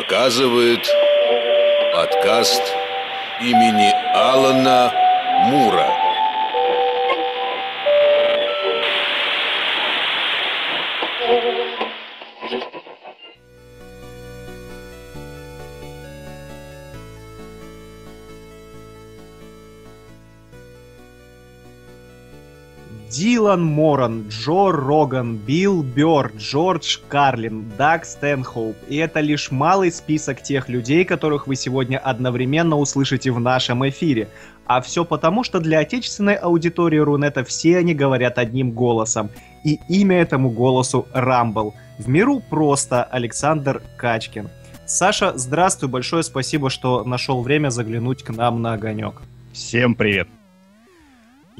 показывает подкаст имени Алана Мура. Дилан Моран, Джо Роган, Билл Бёрд, Джордж Карлин, Даг Стэнхоуп. И это лишь малый список тех людей, которых вы сегодня одновременно услышите в нашем эфире. А все потому, что для отечественной аудитории Рунета все они говорят одним голосом. И имя этому голосу Рамбл. В миру просто Александр Качкин. Саша, здравствуй, большое спасибо, что нашел время заглянуть к нам на огонек. Всем привет.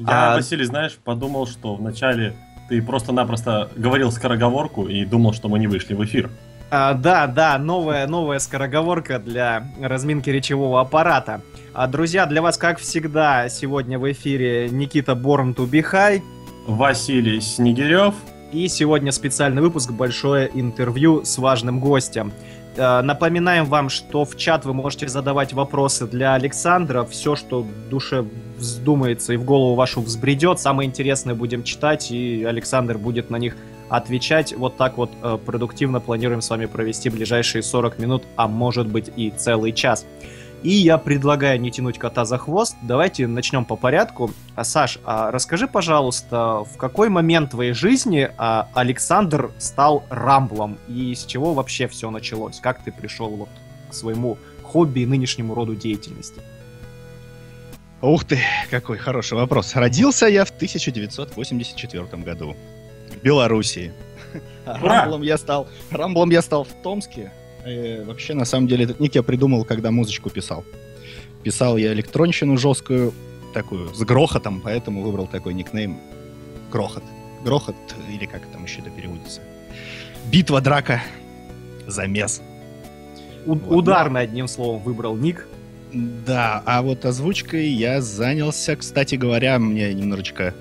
Я, а... Василий, знаешь, подумал, что вначале ты просто-напросто говорил скороговорку и думал, что мы не вышли в эфир. А, да, да, новая, новая скороговорка для разминки речевого аппарата. А, друзья, для вас, как всегда, сегодня в эфире Никита Борн Тубихай. Василий Снегирев. И сегодня специальный выпуск, большое интервью с важным гостем. Э, напоминаем вам, что в чат вы можете задавать вопросы для Александра. Все, что в душе вздумается и в голову вашу взбредет, самое интересное будем читать, и Александр будет на них отвечать. Вот так вот э, продуктивно планируем с вами провести ближайшие 40 минут, а может быть и целый час. И я предлагаю не тянуть кота за хвост. Давайте начнем по порядку. А, Саш, а расскажи, пожалуйста, в какой момент твоей жизни а, Александр стал рамблом и с чего вообще все началось? Как ты пришел вот к своему хобби и нынешнему роду деятельности? Ух ты, какой хороший вопрос. Родился я в 1984 году в Белоруссии. Рамблом я стал, рамблом я стал в Томске Э, вообще, на самом деле, этот ник я придумал, когда музычку писал. Писал я электронщину жесткую, такую, с грохотом, поэтому выбрал такой никнейм Грохот. Грохот, или как там еще это переводится. Битва, драка, замес. У- вот. Ударно, одним словом, выбрал ник. Да, а вот озвучкой я занялся, кстати говоря, мне немножечко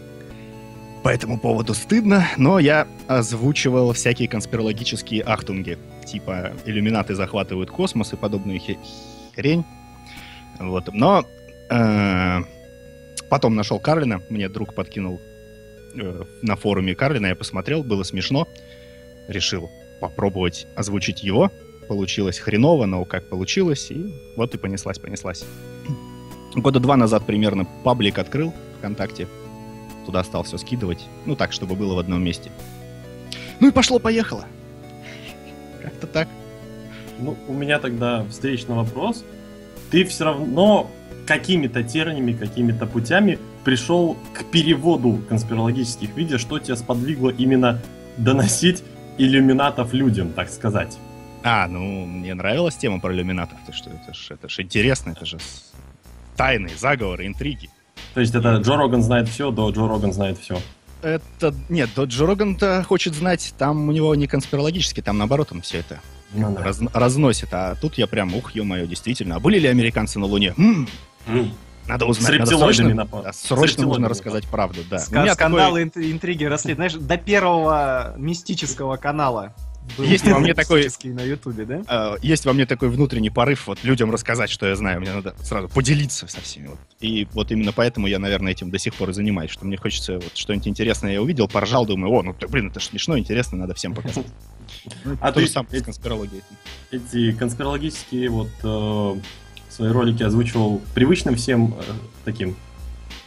по этому поводу стыдно, но я озвучивал всякие конспирологические ахтунги типа иллюминаты захватывают космос и подобную хрень. Вот. Но э, потом нашел Карлина, мне друг подкинул э, на форуме Карлина, я посмотрел, было смешно. Решил попробовать озвучить его. Получилось хреново, но как получилось, и вот и понеслась, понеслась. Года два назад примерно паблик открыл ВКонтакте. Туда стал все скидывать. Ну так, чтобы было в одном месте. Ну и пошло-поехало. Как-то так. Ну, у меня тогда встречный вопрос. Ты все равно какими-то терминами, какими-то путями пришел к переводу конспирологических видео, что тебя сподвигло именно доносить иллюминатов людям, так сказать. А, ну, мне нравилась тема про иллюминатов. Ты что, это ж, это ж интересно, это же тайны, заговоры, интриги. То есть это Джо Роган знает все, до Джо Роган знает все. Это... Нет, Джо Роган-то хочет знать, там у него не конспирологически, там наоборот он все это ну, да. раз, разносит. А тут я прям, ух, ё-моё, действительно. А были ли американцы на Луне? М-м. Mm. Надо узнать. С надо срочно, напал. да, срочно нужно рассказать правду, да. Ска- скандалы, такой... интриги росли, знаешь, до первого мистического канала есть во мне такой на Ютубе, да? Э, есть во мне такой внутренний порыв вот людям рассказать, что я знаю. Мне надо сразу поделиться со всеми. Вот. И вот именно поэтому я, наверное, этим до сих пор и занимаюсь, что мне хочется вот что-нибудь интересное я увидел, поржал, думаю, о, ну блин, это смешно, интересно, надо всем показать. Ну, а то же самое с конспирологией. Эти конспирологические вот э, свои ролики озвучивал привычным всем э, таким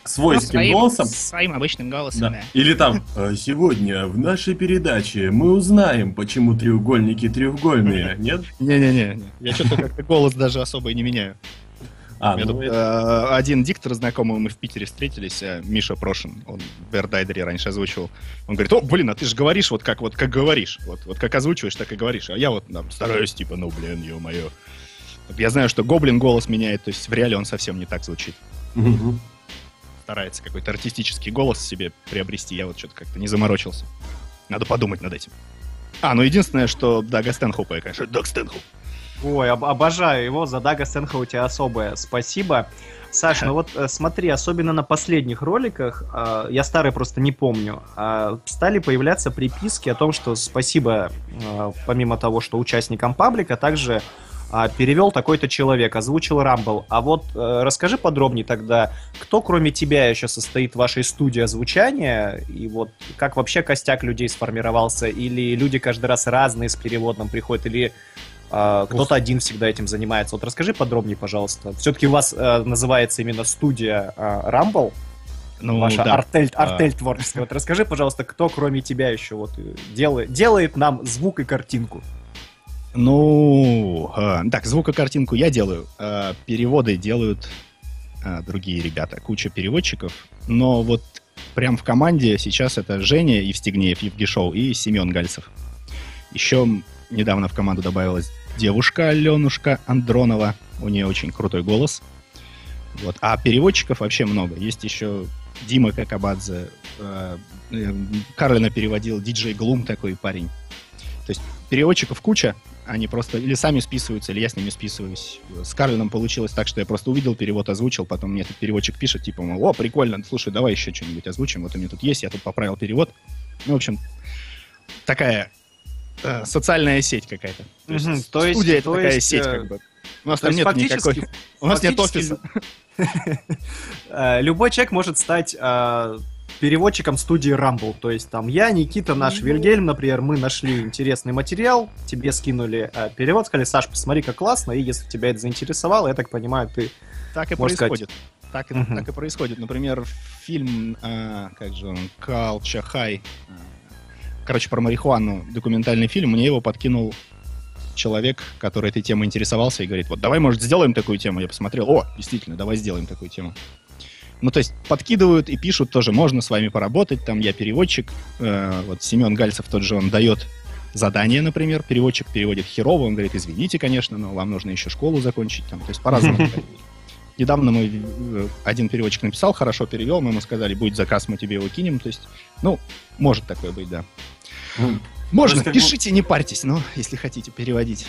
свойским ну, своим, голосом. Своим обычным голосом, да. да. Или там, «А сегодня в нашей передаче мы узнаем, почему треугольники треугольные, нет? Не-не-не, я что-то как-то голос даже особо и не меняю. А, ну, тут, это... э, один диктор знакомый, мы в Питере встретились, э, Миша Прошин, он в Эрдайдере раньше озвучивал. Он говорит, о, блин, а ты же говоришь вот как вот как говоришь, вот, вот как озвучиваешь, так и говоришь. А я вот там стараюсь, типа, ну, блин, ё-моё. Я знаю, что Гоблин голос меняет, то есть в реале он совсем не так звучит. Угу старается какой-то артистический голос себе приобрести. Я вот что-то как-то не заморочился. Надо подумать над этим. А, ну единственное, что Дага Стэнхопа я, конечно, Даг Стэнхоп. Ой, об- обожаю его, за Дага Сенха у тебя особое спасибо. Саш, ну вот э, смотри, особенно на последних роликах, э, я старый просто не помню, э, стали появляться приписки о том, что спасибо, э, помимо того, что участникам паблика, также э, перевел такой-то человек, озвучил Рамбл. А вот э, расскажи подробнее тогда, кто кроме тебя еще состоит в вашей студии озвучания, и вот как вообще костяк людей сформировался, или люди каждый раз разные с переводом приходят, или а, кто-то один всегда этим занимается. Вот расскажи подробнее, пожалуйста. Все-таки у вас э, называется именно студия э, Rumble, Ну, ваша да. артель, А. артель творческая. Вот расскажи, пожалуйста, кто кроме тебя еще вот э, делает, делает нам звук и картинку. Ну, э, так, звук и картинку я делаю. э, переводы делают э, другие ребята, куча переводчиков. Но вот прям в команде сейчас это Женя Евстигнеев, Евгешоу и Семен Гальцев. Еще недавно в команду добавилась девушка Аленушка Андронова. У нее очень крутой голос. Вот. А переводчиков вообще много. Есть еще Дима Какабадзе. э, э, Карлина переводил диджей Глум такой парень. То есть переводчиков куча, они просто или сами списываются, или я с ними списываюсь. С Карлином получилось так, что я просто увидел перевод, озвучил, потом мне этот переводчик пишет, типа, мол, о, прикольно, слушай, давай еще что-нибудь озвучим, вот у меня тут есть, я тут поправил перевод. Ну, в общем, такая э, социальная сеть какая-то. То есть, то есть- студия это то такая есть, сеть, э, как бы. У нас там нет никакой... У нас нет офиса. э, любой человек может стать э, переводчиком студии Rumble. То есть там я, Никита, наш Вильгельм, например, мы нашли интересный материал, тебе скинули э, перевод, сказали, Саш, посмотри, как классно, и если тебя это заинтересовало, я так понимаю, ты... Так и Можно сказать. происходит. Так, и- Мгм. так и происходит. Например, фильм, а, как же он, Culture High, а, короче, про марихуану, документальный фильм, мне его подкинул человек, который этой темой интересовался и говорит, вот давай, может, сделаем такую тему. Я посмотрел, о, действительно, давай сделаем такую тему. Ну, то есть подкидывают и пишут тоже, можно с вами поработать, там я переводчик, э, вот Семен Гальцев тот же, он дает задание, например, переводчик переводит херово, он говорит, извините, конечно, но вам нужно еще школу закончить, там, то есть по-разному. Недавно мы э, один переводчик написал, хорошо перевел, мы ему сказали, будет заказ, мы тебе его кинем, то есть, ну, может такое быть, да. Ну, Можно, пишите, не парьтесь, но если хотите переводить.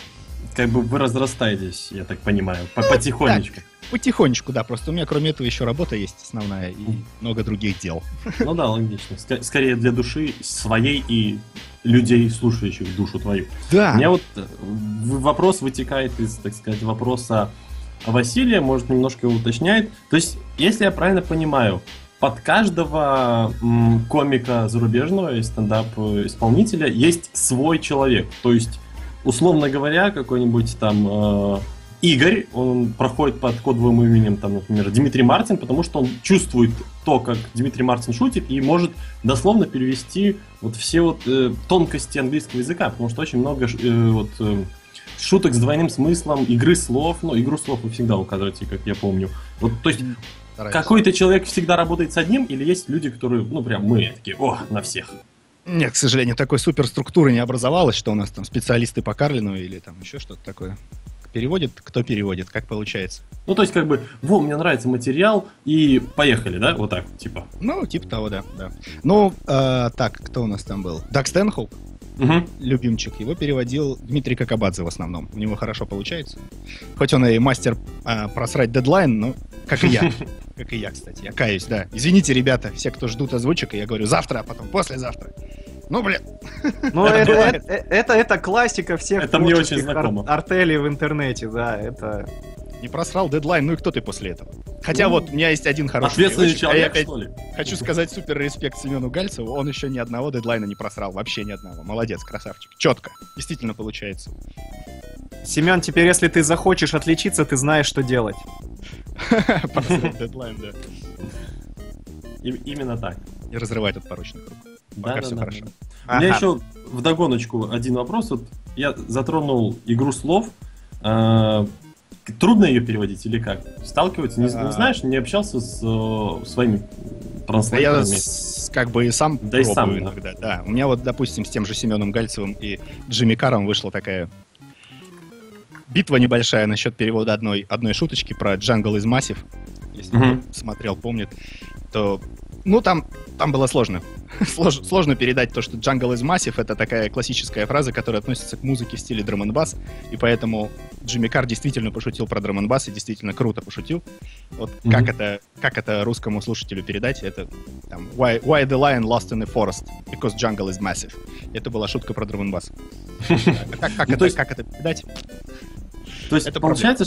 Как бы вы разрастаетесь, я так понимаю, по- потихонечку. Потихонечку, да, просто у меня кроме этого еще работа есть основная и много других дел. Ну да, логично. Ска- Скорее для души своей и людей, слушающих душу твою. Да. У меня вот э, вопрос вытекает из, так сказать, вопроса Василия, может, немножко его уточняет. То есть, если я правильно понимаю, под каждого комика зарубежного и стендап-исполнителя есть свой человек. То есть, условно говоря, какой-нибудь там э, Игорь, он проходит под кодовым именем, там, например, Дмитрий Мартин, потому что он чувствует то, как Дмитрий Мартин шутит, и может дословно перевести вот все вот э, тонкости английского языка, потому что очень много э, вот э, шуток с двойным смыслом, игры слов, ну, игру слов вы всегда указываете, как я помню. Вот, то есть, Стараюсь. какой-то человек всегда работает с одним, или есть люди, которые, ну, прям мы такие, о, на всех. Нет, к сожалению, такой суперструктуры не образовалось, что у нас там специалисты по Карлину или там еще что-то такое. Переводит, кто переводит, как получается. Ну, то есть, как бы, во, мне нравится материал, и поехали, да, вот так, типа. Ну, типа того, да. да. Ну, э, так, кто у нас там был? Даг Стэнхоуп, Мгм. любимчик, его переводил Дмитрий Какабадзе в основном. У него хорошо получается. Хоть он и мастер а, просрать дедлайн, но как и я. Как и я, кстати. Я каюсь, да. Извините, ребята, все, кто ждут озвучек, и я говорю завтра, а потом послезавтра. Ну, блин. Ну, это, это, это, это классика всех Это мне очень ар- артелей в интернете, да, это... Не просрал дедлайн, ну и кто ты после этого? Хотя Ну, вот, у меня есть один хороший Ответственный переводчик, а я человек, опять что ли? Хочу сказать супер респект Семену Гальцеву. Он еще ни одного дедлайна не просрал. Вообще ни одного. Молодец, красавчик. Четко. Действительно получается. Семен, теперь если ты захочешь отличиться, ты знаешь, что делать. Просрать дедлайн, да. И- именно так. И разрывать этот порочный круг. Пока Да, все да, да, хорошо. да. У меня Ага. еще в догоночку один вопрос. Вот я затронул игру слов. Э, Трудно ее переводить или как? Сталкиваться? Не, А. не знаешь, не общался с э, своими Да я транслейтерами? с- как бы и сам Да и пробую сам, да. иногда. Да. У меня вот, допустим, с тем же Семеном Гальцевым и Джимми Каром вышла такая битва небольшая насчет перевода одной, одной шуточки про Jungle is massive. Если кто смотрел, помнит, то Ну, там, там было сложно. Слож, сложно передать то, что Jungle is Massive — это такая классическая фраза, которая относится к музыке в стиле драм бас и поэтому Джимми Кар действительно пошутил про драм бас и действительно круто пошутил. Вот mm-hmm. как, это, как это русскому слушателю передать? Это там, why, why the lion lost in the forest? Because jungle is massive. Это была шутка про драм бас Как ну, это передать? То есть, это получается,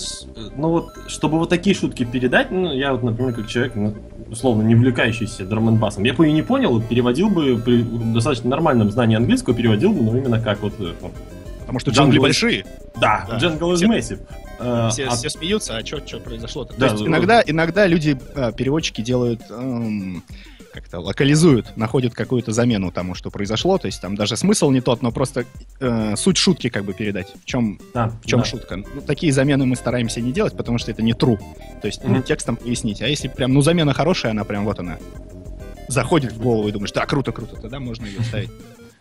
ну вот, чтобы вот такие шутки передать, ну, я вот, например, как человек, ну, условно, не увлекающийся драм басом я бы и не понял, переводил бы при достаточно нормальном знании английского, переводил бы, ну, именно как вот... Э, ну, Потому что джунгли большие. Да, да. Jungle is massive. Э, все, а... все смеются, а что произошло-то? Да, То есть иногда, иногда люди, э, переводчики делают эм, как-то локализуют, находят какую-то замену тому, что произошло. То есть там даже смысл не тот, но просто э, суть шутки как бы передать. В чем, да, в чем да. шутка? Ну, такие замены мы стараемся не делать, потому что это не true. То есть mm-hmm. текстом пояснить. А если прям, ну, замена хорошая, она прям вот она заходит в голову и думаешь, да, круто, круто, тогда можно ее ставить.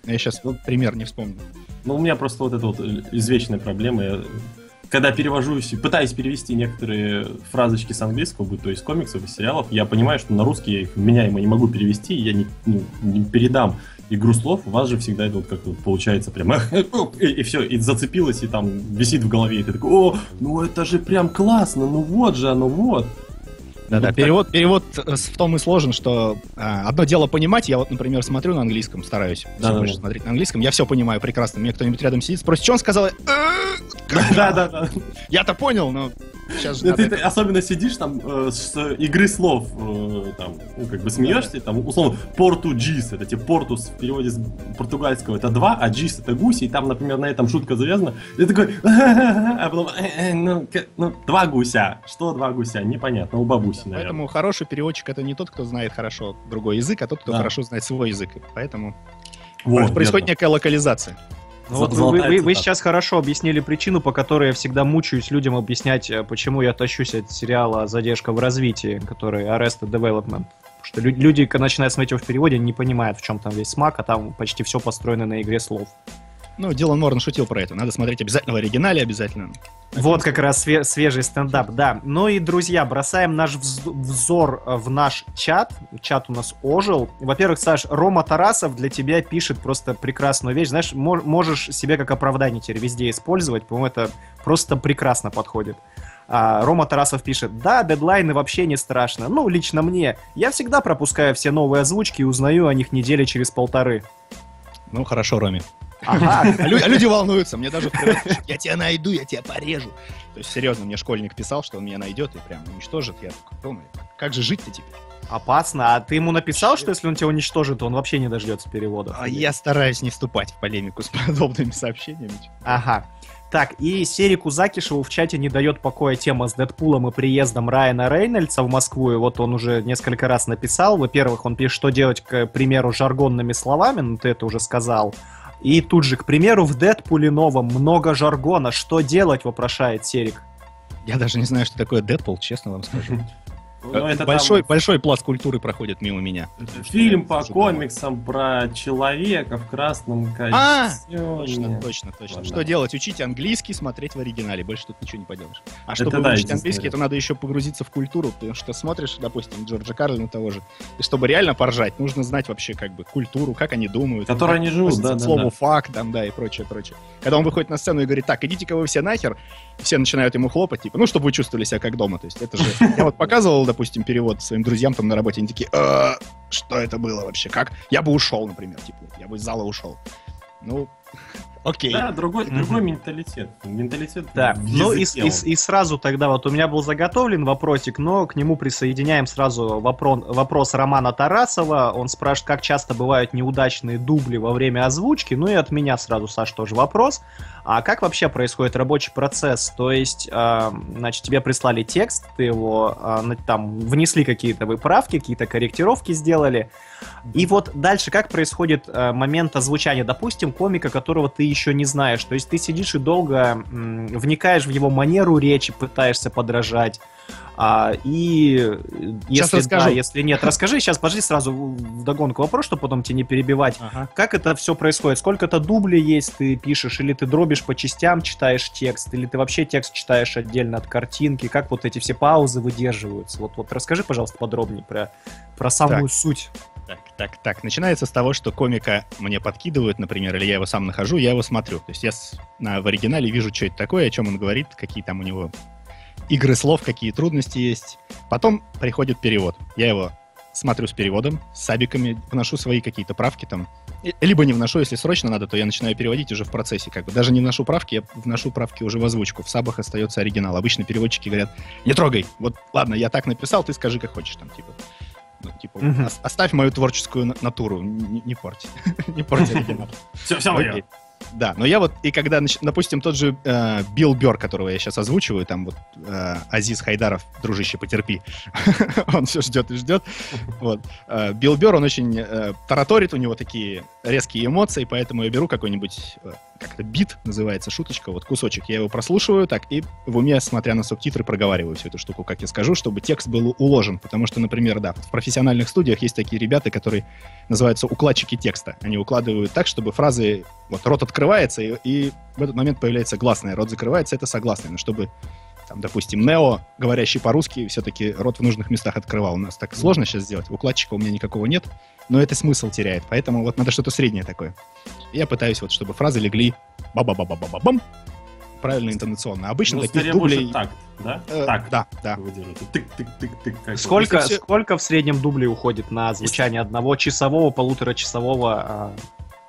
Я сейчас пример не вспомню. Ну, у меня просто вот эта вот извечная проблема. Я когда перевожу, пытаюсь перевести некоторые фразочки с английского, будь то из комиксов, из сериалов, я понимаю, что на русский я их меняемо не могу перевести, я не, не, не передам игру слов, у вас же всегда это вот как-то получается прям и, и все, и зацепилось, и там висит в голове, и ты такой, о, ну это же прям классно, ну вот же оно, вот. Да-да, перевод, перевод э, в том и сложен, что а, одно дело понимать, я вот, например, смотрю на английском, стараюсь да, да, больше да. смотреть на английском, я все понимаю прекрасно, мне кто-нибудь рядом сидит, спросит, что он сказал, да-да-да. Я-то понял, но сейчас же ты, ты особенно сидишь там э, с игры слов, э, там, ну, как бы смеешься, там, условно, порту джис, это типа портус в переводе с португальского это два, а джис это гуси, и там, например, на этом шутка завязана, и такой, а потом, «Э, ну, ну, два гуся, что два гуся, непонятно, у бабуси, наверное. Поэтому хороший переводчик это не тот, кто знает хорошо другой язык, а тот, кто хорошо знает свой язык, поэтому вот, происходит некая локализация. Ну, вот вы, вы, вы сейчас хорошо объяснили причину, по которой я всегда мучаюсь людям объяснять, э, почему я тащусь от сериала «Задержка в развитии», который Arrested Development. Потому что люди, когда начинают смотреть его в переводе, не понимают, в чем там весь смак, а там почти все построено на игре слов. Ну, Дилан Морн шутил про это. Надо смотреть обязательно в оригинале, обязательно. Вот как раз све- свежий стендап, да. Ну и, друзья, бросаем наш взор э, в наш чат. Чат у нас ожил. Во-первых, Саш, Рома Тарасов для тебя пишет просто прекрасную вещь. Знаешь, мож- можешь себе как оправдание теперь везде использовать. По-моему, это просто прекрасно подходит. А, Рома Тарасов пишет, да, дедлайны вообще не страшно. Ну, лично мне. Я всегда пропускаю все новые озвучки и узнаю о них недели через полторы. Ну, хорошо, Роми. Ага, а люди волнуются, мне даже я тебя найду, я тебя порежу. То есть, серьезно, мне школьник писал, что он меня найдет и прям уничтожит. Я такой, думаю, как же жить-то теперь? Опасно. А ты ему написал, что если он тебя уничтожит, то он вообще не дождется перевода? А я стараюсь не вступать в полемику с подобными сообщениями. Ага. Так, и Серику Закишеву в чате не дает покоя тема с Дэдпулом и приездом Райана Рейнольдса в Москву. И вот он уже несколько раз написал. Во-первых, он пишет, что делать, к примеру, жаргонными словами, ну ты это уже сказал. И тут же, к примеру, в Дэдпуле новом много жаргона. Что делать, вопрошает Серик. Я даже не знаю, что такое Дэдпул, честно вам скажу. Ну, это большой, там... большой пласт культуры проходит мимо меня. Фильм по комиксам про человека в красном костюме. А, точно, точно, точно. Что делать? Учить английский, смотреть в оригинале. Больше тут ничего не поделаешь. А чтобы да, учить английский, это надо еще погрузиться в культуру, потому что смотришь, допустим, Джорджа Карлина того же, и чтобы реально поржать, нужно знать вообще как бы культуру, как они думают. Которые они живут, да. Слово факт, там, да, и прочее, прочее. Когда он выходит на сцену и говорит, так, идите-ка вы все нахер, все начинают ему хлопать, типа, ну, чтобы вы чувствовали себя как дома. То есть это же... Я вот показывал, допустим, перевод своим друзьям там на работе, они такие, «Э, что это было вообще, как? Я бы ушел, например, типа, я бы из зала ушел. Ну, Окей. Да, другой, mm-hmm. другой менталитет. Менталитет. Да. Ну и, и, и сразу тогда вот у меня был заготовлен вопросик, но к нему присоединяем сразу вопрос, вопрос Романа Тарасова. Он спрашивает, как часто бывают неудачные дубли во время озвучки. Ну и от меня сразу, Саш, тоже вопрос. А как вообще происходит рабочий процесс? То есть, э, значит, тебе прислали текст, ты его э, там внесли какие-то выправки, какие-то корректировки сделали. И вот дальше как происходит э, момент озвучания, допустим, комика, которого ты еще не знаешь. То есть ты сидишь и долго м, вникаешь в его манеру речи, пытаешься подражать. А, и э, Сейчас если да, расскажу. если нет, расскажи. Сейчас, подожди, сразу в догонку вопрос, чтобы потом тебя не перебивать. Ага. Как это все происходит? Сколько-то дублей есть, ты пишешь, или ты дробишь по частям, читаешь текст, или ты вообще текст читаешь отдельно от картинки? Как вот эти все паузы выдерживаются? Вот, вот расскажи, пожалуйста, подробнее про, про самую суть. Так, так, так. Начинается с того, что комика мне подкидывают, например, или я его сам нахожу, я его смотрю. То есть я в оригинале вижу, что это такое, о чем он говорит, какие там у него игры слов, какие трудности есть. Потом приходит перевод. Я его смотрю с переводом, с сабиками, вношу свои какие-то правки там. Либо не вношу, если срочно надо, то я начинаю переводить уже в процессе. Как бы даже не вношу правки, я вношу правки уже в озвучку. В сабах остается оригинал. Обычно переводчики говорят, не трогай. Вот ладно, я так написал, ты скажи, как хочешь там, типа. Ну, типа, оставь мою творческую на- натуру, не, не порти. не порти оригинал. Все, все. Да, но я вот, и когда, допустим, тот же э, Билл Бёрр, которого я сейчас озвучиваю, там вот э, Азиз Хайдаров, дружище, потерпи, он все ждет и ждет. Вот. Э, Билл Бёрр, он очень э, тараторит, у него такие резкие эмоции, поэтому я беру какой-нибудь, как это, бит называется, шуточка, вот кусочек, я его прослушиваю так и в уме, смотря на субтитры, проговариваю всю эту штуку, как я скажу, чтобы текст был уложен, потому что, например, да, в профессиональных студиях есть такие ребята, которые называются укладчики текста. Они укладывают так, чтобы фразы... Вот рот открывается, и, и в этот момент появляется гласное. Рот закрывается, это согласное. Но чтобы, там, допустим, Нео, говорящий по-русски, все-таки рот в нужных местах открывал. У нас так сложно сейчас сделать. Укладчика у меня никакого нет, но это смысл теряет. Поэтому вот надо что-то среднее такое. Я пытаюсь вот, чтобы фразы легли ба-ба-ба-ба-ба-бам, правильно интонационно. Обычно Ну, таких дублей... такт, да? э, Такт. да, да. Сколько, сколько в среднем дублей уходит на звучание одного часового, полуторачасового а,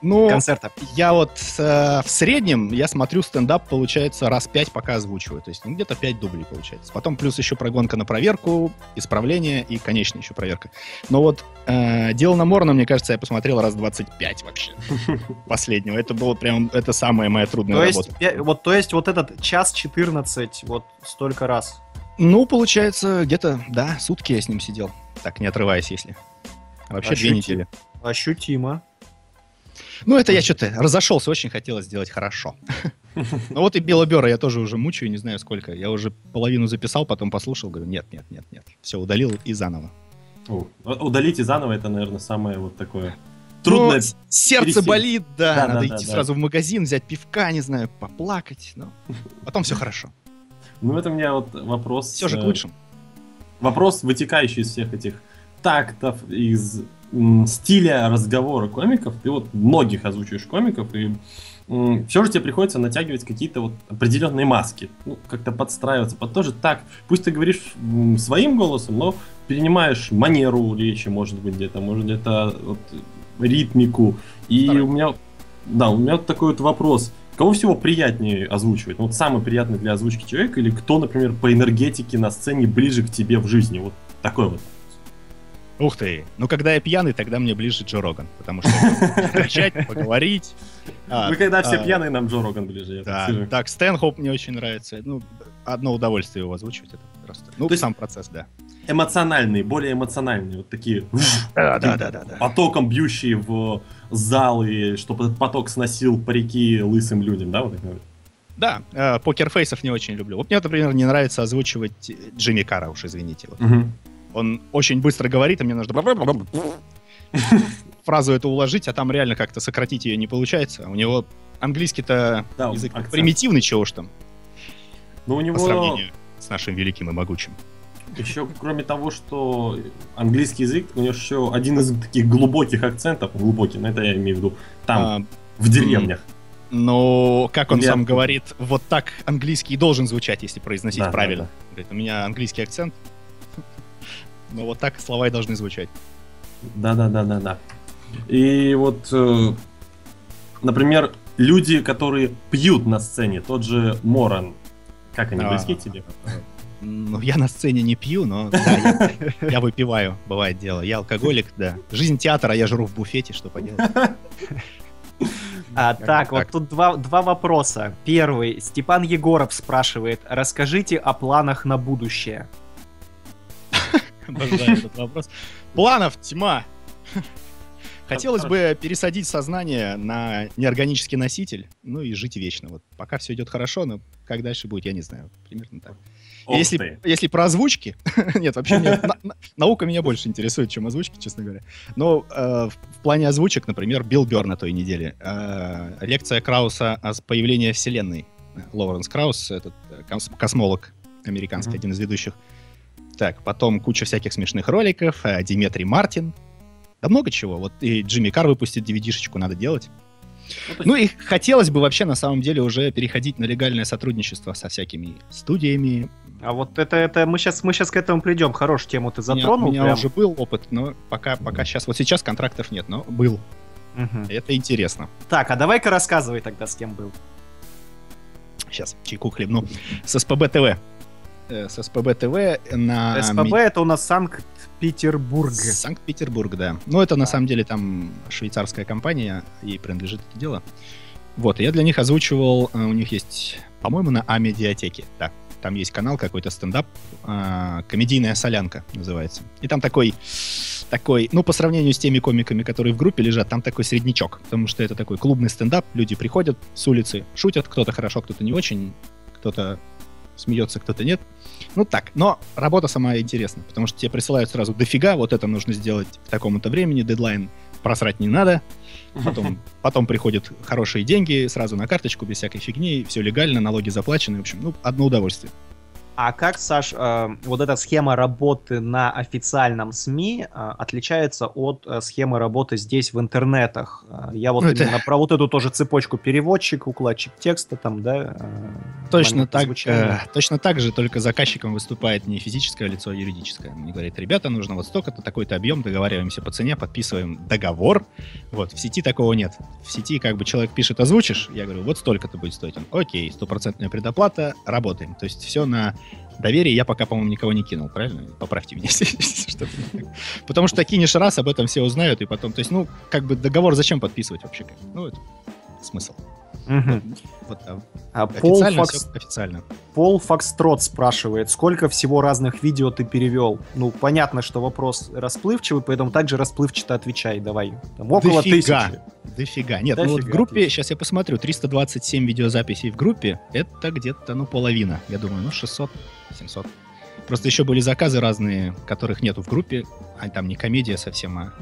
Ну, концерта? Я вот э, в среднем, я смотрю стендап, получается, раз пять пока озвучиваю. То есть ну, где-то пять дублей получается. Потом плюс еще прогонка на проверку, исправление и конечная еще проверка. Но вот э, дело на Морна, мне кажется, я посмотрел раз 25 вообще. Последнего. Это было прям, это самая моя трудная То работа. есть, вот, то есть вот этот час 14, вот столько раз. Ну, получается, где-то, да, сутки я с ним сидел. Так, не отрываясь, если. А вообще две Ощути- недели. Ощутимо. Ну, это я что-то разошелся, очень хотелось сделать хорошо. Ну вот и Белобера я тоже уже мучаю, не знаю сколько. Я уже половину записал, потом послушал, говорю, нет, нет, нет, нет. Все, удалил и заново. О, Удалите заново, это, наверное, самое вот такое трудное. Ну, сердце пересилить. болит, да, Да, надо да, идти да, сразу в магазин, взять пивка, не знаю, поплакать, но потом все хорошо. Ну, это у меня вот вопрос... Все же к э, лучшему. Вопрос, вытекающий из всех этих тактов, из стиля разговора комиков. Ты вот многих озвучиваешь комиков, и все же тебе приходится натягивать какие-то вот определенные маски. Ну, как-то подстраиваться под тоже так. Пусть ты говоришь своим голосом, но перенимаешь манеру речи, может быть, где-то, может, где-то вот, ритмику. И Стараюсь. у меня, да, у меня вот такой вот вопрос. Кого всего приятнее озвучивать? Ну, вот самый приятный для озвучки человек или кто, например, по энергетике на сцене ближе к тебе в жизни? Вот такой вот. Ух ты. Ну, когда я пьяный, тогда мне ближе Джо Роган, потому что кричать, поговорить. А, Вы когда все а, пьяные, нам Джо Роган ближе. Да, так, Стэнхоп мне очень нравится. Ну, одно удовольствие его озвучивать. Это просто. Ну, То есть- сам процесс, да. Эмоциональные, более эмоциональные, вот такие Да, да, да, да, да. потоком бьющие в зал, и чтобы этот поток сносил парики лысым людям, да? Вот так? Да, э, покерфейсов не очень люблю. Вот мне, например, не нравится озвучивать Джимми Карра, уж извините. Вот. Мгм. Он очень быстро говорит, а мне нужно фразу эту уложить, а там реально как-то сократить ее не получается. У него английский-то Да, язык акцент. примитивный, чего уж там, Но у по него сравнению с нашим великим и могучим. еще, кроме того, что английский язык, у него еще один из таких глубоких акцентов, глубокий, но это я имею в виду, там, А, в деревнях. но, как он Или сам говорит, вот так английский и должен звучать, если произносить Да, да, правильно. да. Говорит, у меня английский акцент, но вот так слова и должны звучать. Да-да-да-да-да. И вот, э, например, люди, которые пьют на сцене, тот же Моран, как они, А, близки тебе? Ну, я на сцене не пью, но да, я, я выпиваю, бывает дело. Я алкоголик, да. Жизнь театра, я жру в буфете, что поделать. А, Как-то так, вот так. тут два, два вопроса. Первый. Степан Егоров спрашивает. Расскажите о планах на будущее. Обожаю этот вопрос. Планов тьма. Хотелось бы пересадить сознание на неорганический носитель, ну и жить вечно. Вот пока все идет хорошо, но как дальше будет, я не знаю. Примерно так. Ох Если, ты. если про озвучки, нет, вообще нет. На- на- наука меня больше интересует, чем озвучки, честно говоря. Но э, в в плане озвучек, например, Билл Бёрн на той неделе. Э, лекция Крауса о появлении Вселенной. Лоуренс Краус, этот э, кос- космолог американский, один из ведущих. Так, потом куча всяких смешных роликов. э, Диметрий Мартин. Да много чего. Вот и Джимми Кар выпустит DVD-шечку, надо делать. Ну, Ну и хотелось бы вообще на самом деле уже переходить на легальное сотрудничество со всякими студиями. А вот это, это мы сейчас мы сейчас к этому придем. Хорошую тему ты У меня- затронул. У меня, прям. уже был опыт, но пока, пока сейчас, вот сейчас контрактов нет, но был. Мгм. Это интересно. Так, а давай-ка рассказывай тогда, с кем был. Сейчас чайку хлебну. С СПБ ТВ. Э, С СПБ ТВ на... СПБ это у нас Санкт-Петербург. Санкт-Петербург, да. Ну, это на самом деле там швейцарская компания, ей принадлежит это дело. Вот, и я для них озвучивал, э, у них есть, по-моему, на А-медиатеке, да. Там есть канал какой-то стендап, э, комедийная солянка называется. И там такой, такой, ну, по сравнению с теми комиками, которые в группе лежат, там такой среднячок, потому что это такой клубный стендап, люди приходят с улицы, шутят, кто-то хорошо, кто-то не очень, кто-то смеется, кто-то нет. Ну так, но работа сама интересна, потому что тебе присылают сразу дофига, вот это нужно сделать к такому-то времени, дедлайн просрать не надо, потом, потом приходят хорошие деньги сразу на карточку, без всякой фигни, все легально, налоги заплачены, в общем, ну, одно удовольствие. А как, Саш, э, вот эта схема работы на официальном СМИ э, отличается от э, схемы работы здесь в интернетах? Я вот Ну, это- именно про вот эту тоже цепочку переводчик, укладчик текста там, да? Точно так, э, точно так же, только заказчиком выступает не физическое лицо, а юридическое. Мне говорит, ребята, нужно вот столько-то, такой-то объем, договариваемся по цене, подписываем договор. Вот, в сети такого нет. В сети как бы человек пишет, озвучишь, я говорю, вот столько-то будет стоить. Он, окей, стопроцентная предоплата, работаем. То есть все на доверие я пока, по-моему, никого не кинул, правильно? Поправьте меня, так. Потому что кинешь раз, об этом все узнают, и потом, то есть, ну, как бы договор зачем подписывать вообще? Ну, это смысл. Вот, а А Пол, официально Фокс- все официально. Пол Фокстрот спрашивает, сколько всего разных видео ты перевел? Ну, понятно, что вопрос расплывчивый, поэтому также расплывчато отвечай, давай. Там около Дофига. тысячи. Дофига. Нет, ну вот в Дофига, группе, отлично. сейчас я посмотрю, 327 видеозаписей в группе, это где-то, ну, половина. Я думаю, ну, 600, 700. Просто еще были заказы разные, которых нету в группе, а там не комедия совсем, а,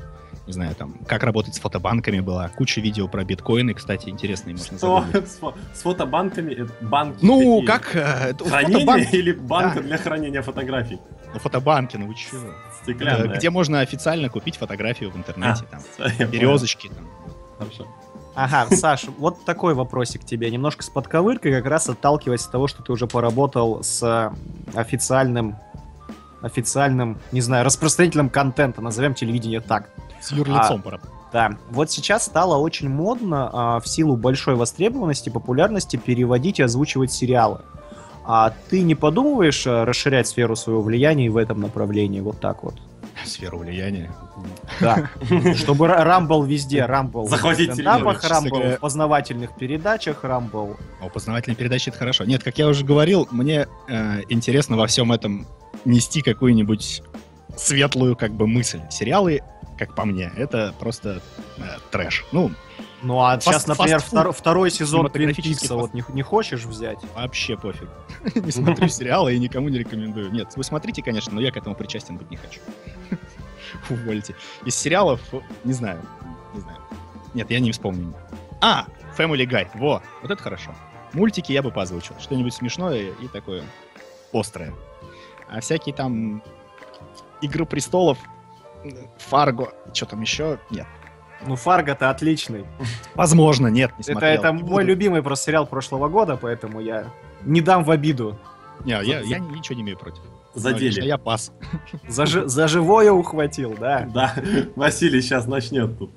не знаю, там, как работать с фотобанками была. Куча видео про биткоины, кстати, интересные, можно Что? С, фо- с фотобанками? Это банки Ну, какие? как... э, это Хранение фотобанк- или банка Да. для хранения фотографий? Ну, фотобанки, ну вы чего? Стеклянная. Э, Где можно официально купить фотографию в интернете, А, там, понял. березочки, там. Хорошо. Ага, Саш, вот такой вопросик тебе. Немножко с подковыркой, как раз отталкиваясь от того, что ты уже поработал с э, официальным, официальным, не знаю, распространителем контента, назовем телевидение так. С юрлицом пора. Да, вот сейчас стало очень модно а, в силу большой востребованности, популярности переводить и озвучивать сериалы. А ты не подумываешь а, расширять сферу своего влияния в этом направлении, вот так вот? Сферу влияния. Да. Чтобы Ра- Рамбл везде, Рамбл Захватить в стендапах, Рамбл в познавательных передачах, Рамбл О, познавательные передачи это хорошо. Нет, как я уже говорил, мне э, интересно во всем этом нести какую-нибудь светлую как бы мысль. Сериалы, как по мне, это просто э, трэш. Ну, Ну а Фаст- сейчас, например, втор- второй сезон Твин Пикса вот не, не хочешь взять? вообще пофиг. Не смотрю сериалы и никому не рекомендую. Нет, вы смотрите, конечно, но я к этому причастен быть не хочу. Увольте. Из сериалов, не знаю, не знаю. Нет, я не вспомню. А, Family Guy, во, вот это хорошо. Мультики я бы позвучил. Что-нибудь смешное и такое острое. А всякие там Игры престолов, Фарго, что там еще? Нет. Ну, Фарго-то отличный. Возможно, нет, не Это, смотрел. это Не мой буду. любимый просто сериал прошлого года, поэтому я не дам в обиду. Не, я, я ничего не имею против. Задели. Лично Я пас. За, за живое ухватил, да. Да, Василий сейчас начнет тут.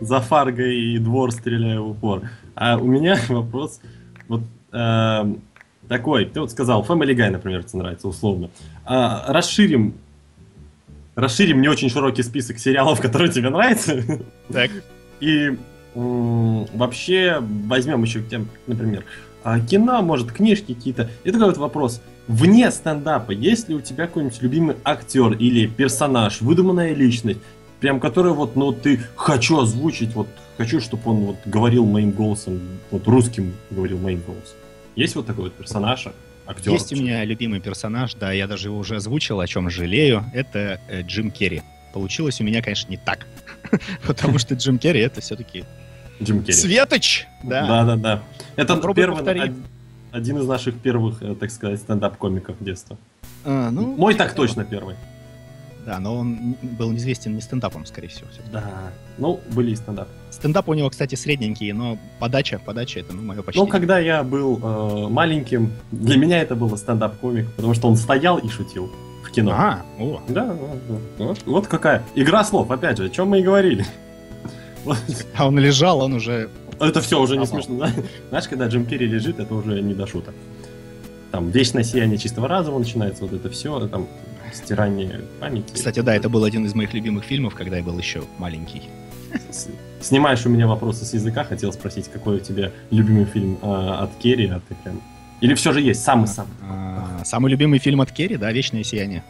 За Фарго и двор стреляю в упор. А у меня вопрос вот эм, такой. Ты вот сказал, Family Guy, например, тебе нравится условно. А, расширим расширим не очень широкий список сериалов, которые тебе нравятся. Так. И вообще возьмем еще, тем, например, а, кино, может, книжки какие-то. И такой вот вопрос. Вне стендапа, есть ли у тебя какой-нибудь любимый актер или персонаж, выдуманная личность, Прям который вот, ну, ты хочу озвучить, вот, хочу, чтобы он вот говорил моим голосом, вот русским говорил моим голосом. Есть вот такой вот персонаж, актер? Есть у меня любимый персонаж, да, я даже его уже озвучил, о чем жалею. Это э, Джим Керри. Получилось у меня, конечно, не так. Потому что Джим Керри это все-таки Джим Керри. Светоч! Да, Да. да, да. Это первый, один из наших первых, э, так сказать, стендап-комиков детства. А, ну, Мой так точно первый. Да, но он был известен не стендапом, скорее всего. всё-таки. Да. Ну, были и стендап. Стендап у него, кстати, средненький, но подача, подача это, ну, мое почти. Ну, когда я был э, маленьким, для меня это было стендап-комик, потому что он стоял и шутил в кино. А, о, Да, да, да. Вот, вот какая. Игра слов, опять же, о чем мы и говорили. А он лежал, он уже... Это все уже не смешно. да? Знаешь, когда Джим Керри лежит, это уже не до шуток. Там вечное сияние чистого разума начинается, вот это все, там стирание памяти. Кстати, да, это был один из моих любимых фильмов, когда я был еще маленький. Снимаешь у меня вопросы с языка, хотел спросить, какой у тебя любимый фильм а, от Керри, а ты прям... Или все же есть самый-самый? А, Самый любимый фильм от Керри, да, «Вечное сияние».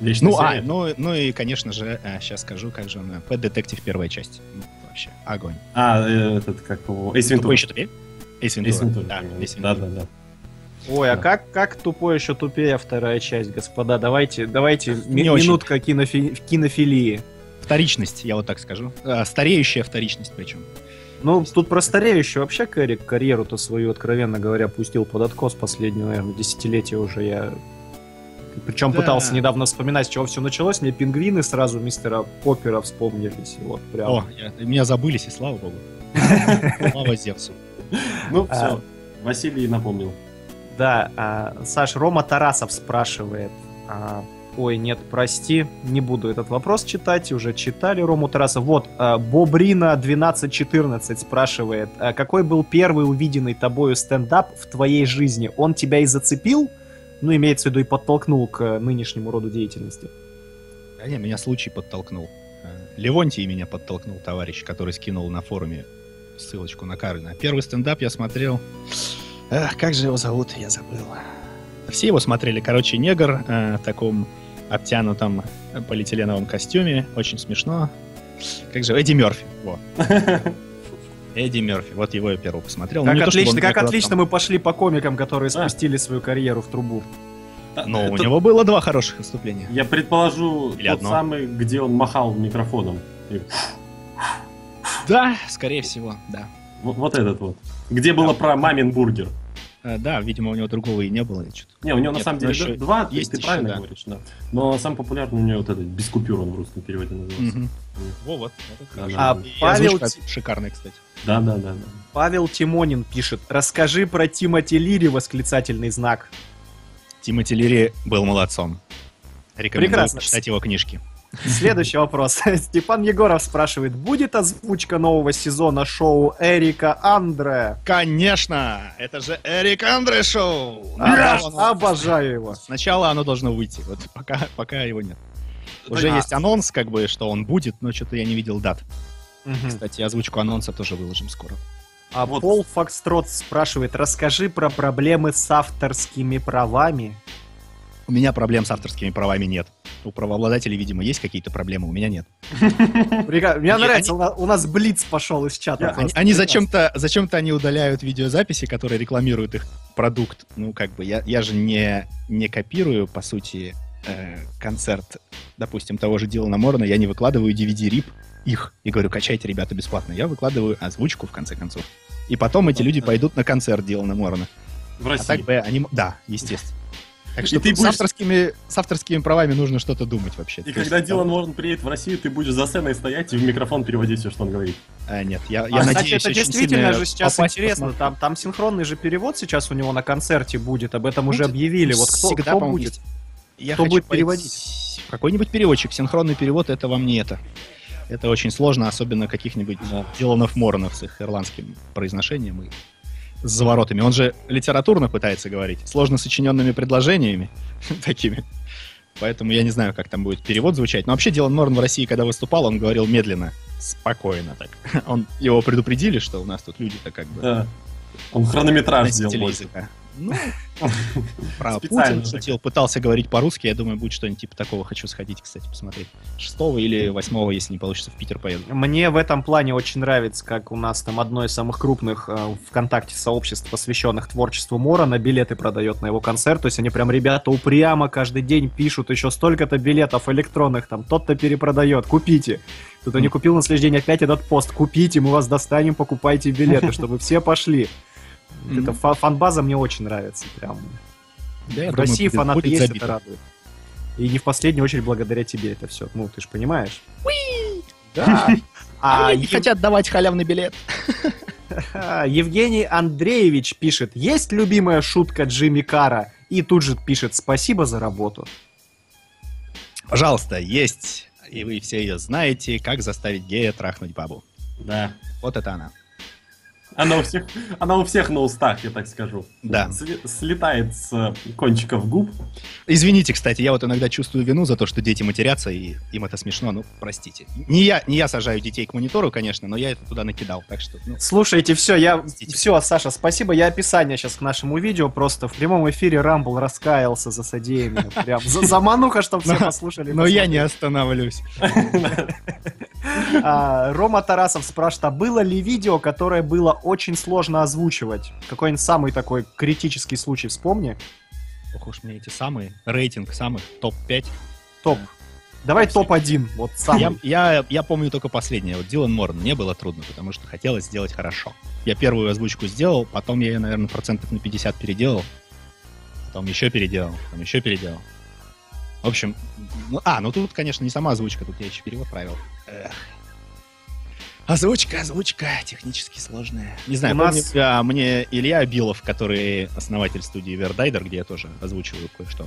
Вечное Ну, а, сияние? ну, ну и, конечно же, сейчас скажу, как же он... э, Pet Detective первая часть. Ну, вообще, огонь. А, э, этот, как его... Эйс Вентура. Еще? Эйс Вентура. Да, да, да. Ой, а как, как тупой еще тупее вторая часть, господа? Давайте, давайте ми- Не очень. минутка кинофи- кинофилии. Вторичность, я вот так скажу. А, Стареющая вторичность причем. Ну, тут про стареющую вообще карь- карьеру-то свою, откровенно говоря, пустил под откос последнее, наверное, десятилетие уже я... Причем Да. пытался недавно вспоминать, с чего все началось. Мне пингвины сразу мистера Поппера вспомнились. Вот, прям. О, я- меня забылись, и слава богу. Слава Зевсу. Ну, А. все. Василий напомнил. Да, а, Саш, Рома Тарасов спрашивает. а, ой, нет, прости, не буду этот вопрос читать, уже читали Рому Тарасов. Вот, а, Бобрина 1214 спрашивает, а какой был первый увиденный тобою стендап в твоей жизни? Он тебя и зацепил? Ну, имеется в виду и подтолкнул к нынешнему роду деятельности. А не, меня случай подтолкнул. Э, Левонтий меня подтолкнул, товарищ, который скинул на форуме ссылочку на Карлина. Первый стендап я смотрел... Эх, как же его зовут, я забыл. Все его смотрели. Короче, негр э, в таком обтянутом э, полиэтиленовом костюме. Очень смешно. Как же... Эдди Мерфи. Во. Эдди Мерфи. Вот его я первого посмотрел. Ну, Как то, чтобы отлично, он как отлично там- мы пошли по комикам, которые Да. спустили свою карьеру в трубу. Но у Это- него было два хороших выступления. Я предположу, Или тот одно. самый, где он махал микрофоном. И Да, скорее всего, да. Вот, вот этот вот. Где было про мамин бургер. Э, Да, видимо, у него другого и не было. Не, у него на Нет, самом ну деле еще два, ты- есть ты еще, правильно да. говоришь, да. Но самый популярный у него вот этот, без купюр он в русском переводе называется. Мгм. Во, вот. это Да, хорошо. А Павел шикарная, кстати. Да, да, да, да. Павел Тимонин пишет, расскажи про Тимоти Лири, восклицательный знак. Тимоти Лири был молодцом. Рекомендую Прекрасно. читать его книжки. Следующий вопрос. Степан Егоров спрашивает, будет озвучка нового сезона шоу Эрика Андре? Конечно! Это же Эрик Андре Шоу! Обож- Оно- Обожаю его. Сначала оно должно выйти, вот пока, пока его нет. Уже А. есть анонс, как бы, что он будет, но что-то я не видел дат. Мгм. Кстати, озвучку анонса тоже выложим скоро. А Вот. Пол Фокстрот спрашивает, расскажи про проблемы с авторскими правами. У меня проблем с авторскими правами нет. У правообладателей, видимо, есть какие-то проблемы, у меня нет. Мне Не, нравится, у нас- Блиц пошел из чата. Они, зачем-то, зачем-то они удаляют видеозаписи, которые рекламируют их продукт. Ну, как бы, я, я же не, не копирую, по сути, э, концерт, допустим, того же Дилана Морна, я не выкладываю DVD-рип их и говорю, качайте, ребята, бесплатно. Я выкладываю озвучку, в конце концов. И потом эти люди пойдут на концерт Дилана Морна. В А России. так бы они... Да, естественно. Так И что ты тут с, будешь- авторскими, с авторскими правами нужно что-то думать вообще. И То есть, когда Дилан Морн приедет в Россию, ты будешь за сценой стоять и в микрофон переводить все, что он говорит. А, нет, я, я А, кстати, надеюсь, это действительно же сейчас попасть интересно. посмотреть. Там, там синхронный же перевод сейчас у него на концерте будет. Об этом уже Ну, объявили. Вот кто, всегда, кто будет? есть. Я Кто будет пойти- переводить? Какой-нибудь переводчик. Синхронный перевод это вам не это. Это очень сложно, особенно каких-нибудь Да. Диланов Моронов с их ирландским произношением и с заворотами. Он же литературно пытается говорить, сложно сочиненными предложениями такими. Поэтому я не знаю, как там будет перевод звучать. Но вообще Дилан Морн в России, когда выступал, он говорил медленно, спокойно так. Он, его предупредили, что у нас тут люди-то как бы Да. Он хронометраж больше. языка. Ну, про Путина шутил, пытался говорить по-русски. Я думаю, будет что-нибудь типа такого. Хочу сходить, кстати, посмотреть. Шестого или восьмого, если не получится, в Питер поеду. Мне в этом плане очень нравится, как у нас там одно из самых крупных э, ВКонтакте сообществ, посвященных творчеству Мора, на билеты продает на его концерт. То есть они прям, ребята, упрямо каждый день пишут еще столько-то билетов электронных, там, тот-то перепродает, купите. Кто-то не купил на следующий день опять этот пост, купите, мы вас достанем, покупайте билеты, чтобы все пошли. Эта фа- фан-база мне очень нравится, прям. Да, в думаю, России будет- фанаты будет есть, забито. это радует. И не в последнюю очередь благодаря тебе это все. Ну, ты же понимаешь. Да. А А они не Ев- хотят давать халявный билет. Евгений Андреевич пишет, есть любимая шутка Джимми Кара? И тут же пишет, спасибо за работу. Пожалуйста, есть. И вы все ее знаете, как заставить гея трахнуть бабу. Да. Вот это она. Она у всех, она у всех на устах, я так скажу. Да. Сли- слетает с э, кончиков губ. Извините, кстати, я вот иногда чувствую вину за то, что дети матерятся, и им это смешно, ну, простите. Не я, не я сажаю детей к монитору, конечно, но я это туда накидал, так что, ну, Слушайте, все, я... Простите. Все, Саша, спасибо. Я описание сейчас к нашему видео. Просто в прямом эфире Рамбл раскаялся за содеянное. Прям за замануха, чтобы все послушали. но я не остановлюсь. А, Рома Тарасов спрашивает, а было ли видео, которое было очень сложно озвучивать? Какой-нибудь самый такой критический случай вспомни. Ох уж мне эти самые, рейтинг самых, топ-5. Топ. Давай топ-1. Вот самый. Я, я, я помню только последнее. Вот Дилан Морн мне было трудно, потому что хотелось сделать хорошо. Я первую озвучку сделал, потом я ее, наверное, процентов на 50 переделал. Потом еще переделал, потом еще переделал. В общем, ну, а, ну тут, конечно, не сама озвучка, тут я еще перевод правил. Эх. Озвучка, озвучка, технически сложная. Не знаю, У помню, нас- а, мне Илья Абилов, который основатель студии Вердайдер, где я тоже озвучиваю кое-что.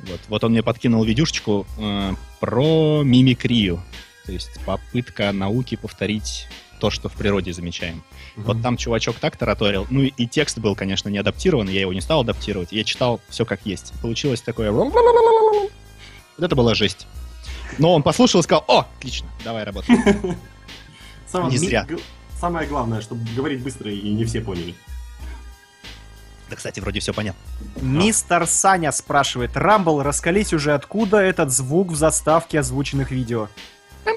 Вот, вот он мне подкинул видюшечку э, про мимикрию. То есть попытка науки повторить то, что в природе замечаем. Вот там чувачок так тараторил. Ну и, и текст был, конечно, не адаптирован, я его не стал адаптировать. Я читал все как есть. Получилось такое... Вот это была жесть. Но он послушал и сказал, о, отлично, давай работай. Самое, Не зря. самое главное, чтобы говорить быстро и не все поняли. Да, кстати, вроде все понятно. Мистер Саня спрашивает, Рамбл, раскались уже, откуда этот звук в заставке озвученных видео? Ну?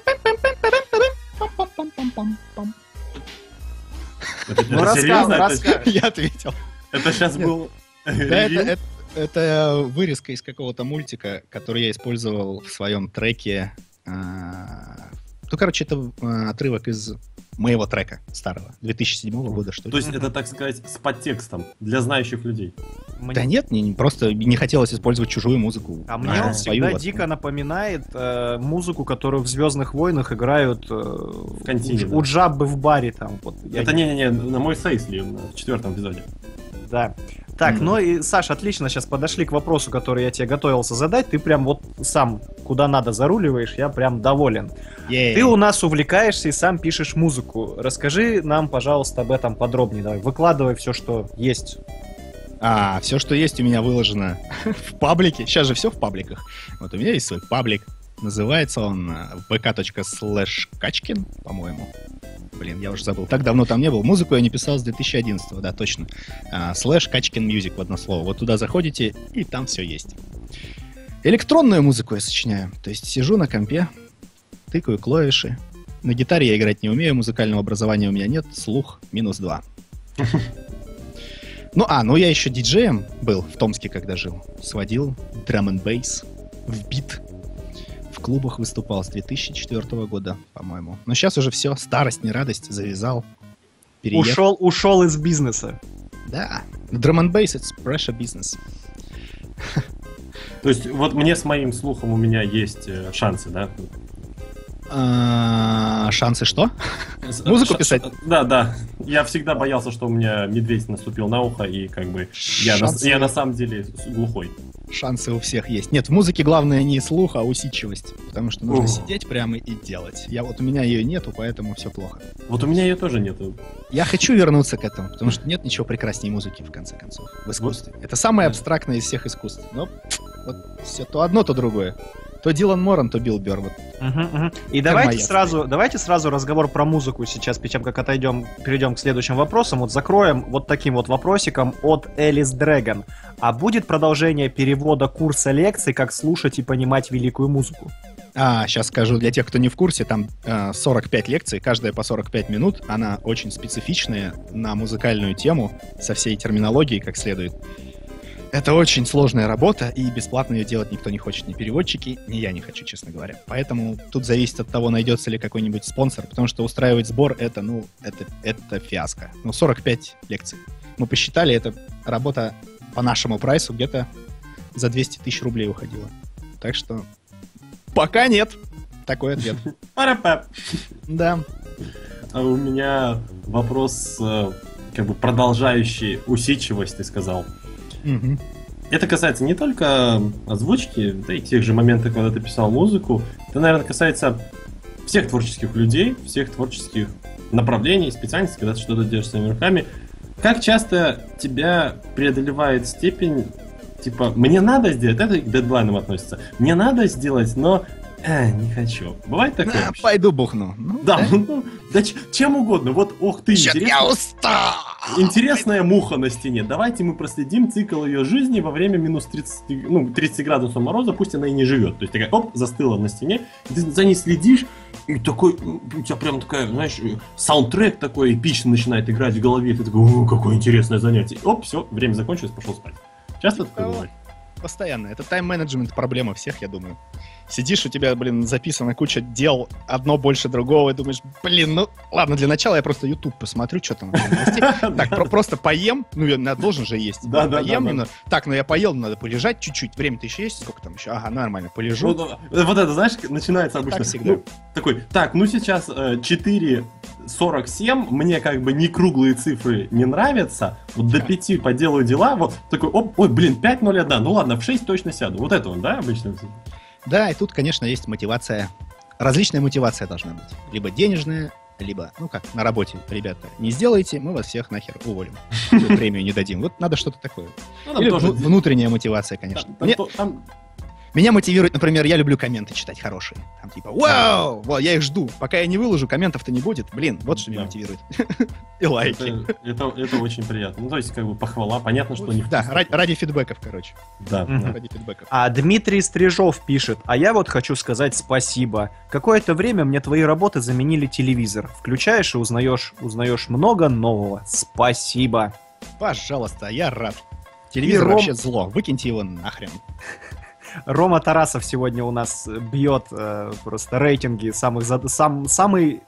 Это- раска- Я ответил. Это сейчас был Да, это, это- это вырезка из какого-то мультика, который я использовал в своем треке. А, Ну, короче, это а, отрывок из моего трека старого, 2007 года, что ли. То есть это, так сказать, с подтекстом для знающих людей. Мне- Да нет, не, просто не хотелось использовать чужую музыку. А мне нашу он всегда вот. дико напоминает э, музыку, которую в Звездных войнах играют э, контине, у, да. у Джаббы в баре там. Вот, Это не-не-не, на мой Сейсли в четвертом эпизоде. Да. Так, ну и, Саш, отлично, сейчас подошли к вопросу, который я тебе готовился задать. Ты прям вот сам куда надо заруливаешь, я прям доволен. Ей. Ты у нас увлекаешься и сам пишешь музыку. Расскажи нам, пожалуйста, об этом подробнее. Давай, выкладывай все, что есть. А, все, что есть у меня выложено в паблике. Сейчас же все в пабликах. Вот у меня есть свой паблик. Называется он э, vk.slash качкин, по-моему. Блин, я уже забыл. Так давно там не был. Музыку я не писал с 2011, да, точно. А, Слэш Качкин Music в одно слово. Вот туда заходите, и там все есть. Электронную музыку я сочиняю. То есть сижу на компе, тыкаю клавиши. На гитаре я играть не умею, музыкального образования у меня нет, слух минус два. Ну, а, ну я еще диджеем был в Томске, когда жил. Сводил драм н бейс в бит. Клубах выступал с 2004 года, по-моему. Но сейчас уже все, старость, не радость, завязал. Переехал. Ушел, ушел из бизнеса. Да. Драм н бейс it's pressure business. То есть вот мне с моим слухом у меня есть э, шансы, да? А, шансы что? Музыку Ш- писать? ш- Да, да. Я всегда боялся, что у меня медведь наступил на ухо, и как бы я, на, я на самом деле глухой. Шансы у всех есть. Нет, в музыке главное не слух, а усидчивость. Потому что нужно Ух. сидеть прямо и делать. Я вот у меня ее нету, поэтому все плохо. Вот у меня ее тоже нету. Я хочу вернуться к этому, потому что нет ничего прекраснее музыки, в конце концов, в искусстве. Это самое абстрактное из всех искусств. Но вот все то одно, то другое. То Дилан Моран, то Билл Берр. Вот. Мгм, мгм. И давайте сразу, давайте сразу разговор про музыку сейчас, перед тем, как отойдем, перейдем к следующим вопросам. Вот закроем вот таким вот вопросиком от Элис Дрэгон. А будет продолжение перевода курса лекций, как слушать и понимать великую музыку? А, сейчас скажу для тех, кто не в курсе, там э, 45 лекций, каждая по 45 минут. Она очень специфичная на музыкальную тему, со всей терминологией как следует. Это очень сложная работа, и бесплатно ее делать никто не хочет, ни переводчики, ни я не хочу, честно говоря. Поэтому тут зависит от того, найдется ли какой-нибудь спонсор, потому что устраивать сбор это, ну, это, это фиаско. Ну, 45 лекций. Мы посчитали, это работа по нашему прайсу где-то за 200 тысяч рублей уходила. Так что пока нет. Такой ответ. Пара-па. Да. А у меня вопрос, э, как бы продолжающий усидчивость, ты сказал. Это касается не только озвучки, да и тех же моментов, когда ты писал музыку. Это, наверное, касается всех творческих людей, всех творческих направлений, специальностей, когда ты что-то делаешь своими руками. Как часто тебя преодолевает степень, типа, мне надо сделать, это к дедлайнам относится, мне надо сделать, но э, не хочу. Бывает такое? А, вообще? пойду бухну. Ну, Да, ну, да чем угодно. Вот, ох ты, Чё-то интересно. я устал! Интересная муха на стене. Давайте мы проследим цикл ее жизни во время минус 30, ну, 30 градусов мороза, пусть она и не живет. То есть такая, оп, застыла на стене, ты за ней следишь, и такой, м, у тебя прям такая, знаешь, саундтрек такой эпичный начинает играть в голове, и ты такой, о, какое интересное занятие. Оп, все, время закончилось, пошел спать. Часто такое бывает? Постоянно. Это тайм-менеджмент проблема всех, я думаю. Сидишь, у тебя, блин, записана куча дел, одно больше другого, и думаешь, блин, ну ладно, для начала я просто YouTube посмотрю, что там. Так, про- просто поем, ну я должен же есть. Да, да, поем. Так, ну я поел, надо полежать чуть-чуть. Время-то еще есть, сколько там еще? Ага, нормально, полежу. Вот, э, это, знаешь, начинается Так обычно. всегда. ну, такой, так, ну сейчас э, 4.47, мне как бы не круглые цифры не нравятся, вот до 5 поделаю дела, вот такой, оп, ой, блин, 5.01, ну ладно, в 6 точно сяду. Вот это он, да, обычно? Да, и тут, конечно, есть мотивация. Различная мотивация должна быть. Либо денежная, либо, ну как, на работе, ребята, не сделайте, мы вас всех нахер уволим. Премию не дадим. Вот надо что-то такое. Ну, Или тоже- вну- внутренняя мотивация, конечно. там- там Мне- там- Меня мотивирует, например, я люблю комменты читать хорошие. Там типа, вау, вот я их жду. Пока я не выложу, комментов-то не будет. Блин, вот что меня Да. мотивирует. И лайки. это, это, это очень приятно. Ну, то есть, как бы похвала, понятно, что не Да, ради, ради фидбэков, короче. Да, Мгм. да. Ради фидбэков. А Дмитрий Стрижов пишет, а я вот хочу сказать спасибо. Какое-то время мне твои работы заменили телевизор. Включаешь и узнаешь, узнаешь много нового. Спасибо. Пожалуйста, я рад. Телевизор Ром- вообще зло. Выкиньте его нахрен. Рома Тарасов сегодня у нас бьет э, просто рейтинги самых зад- сам, самый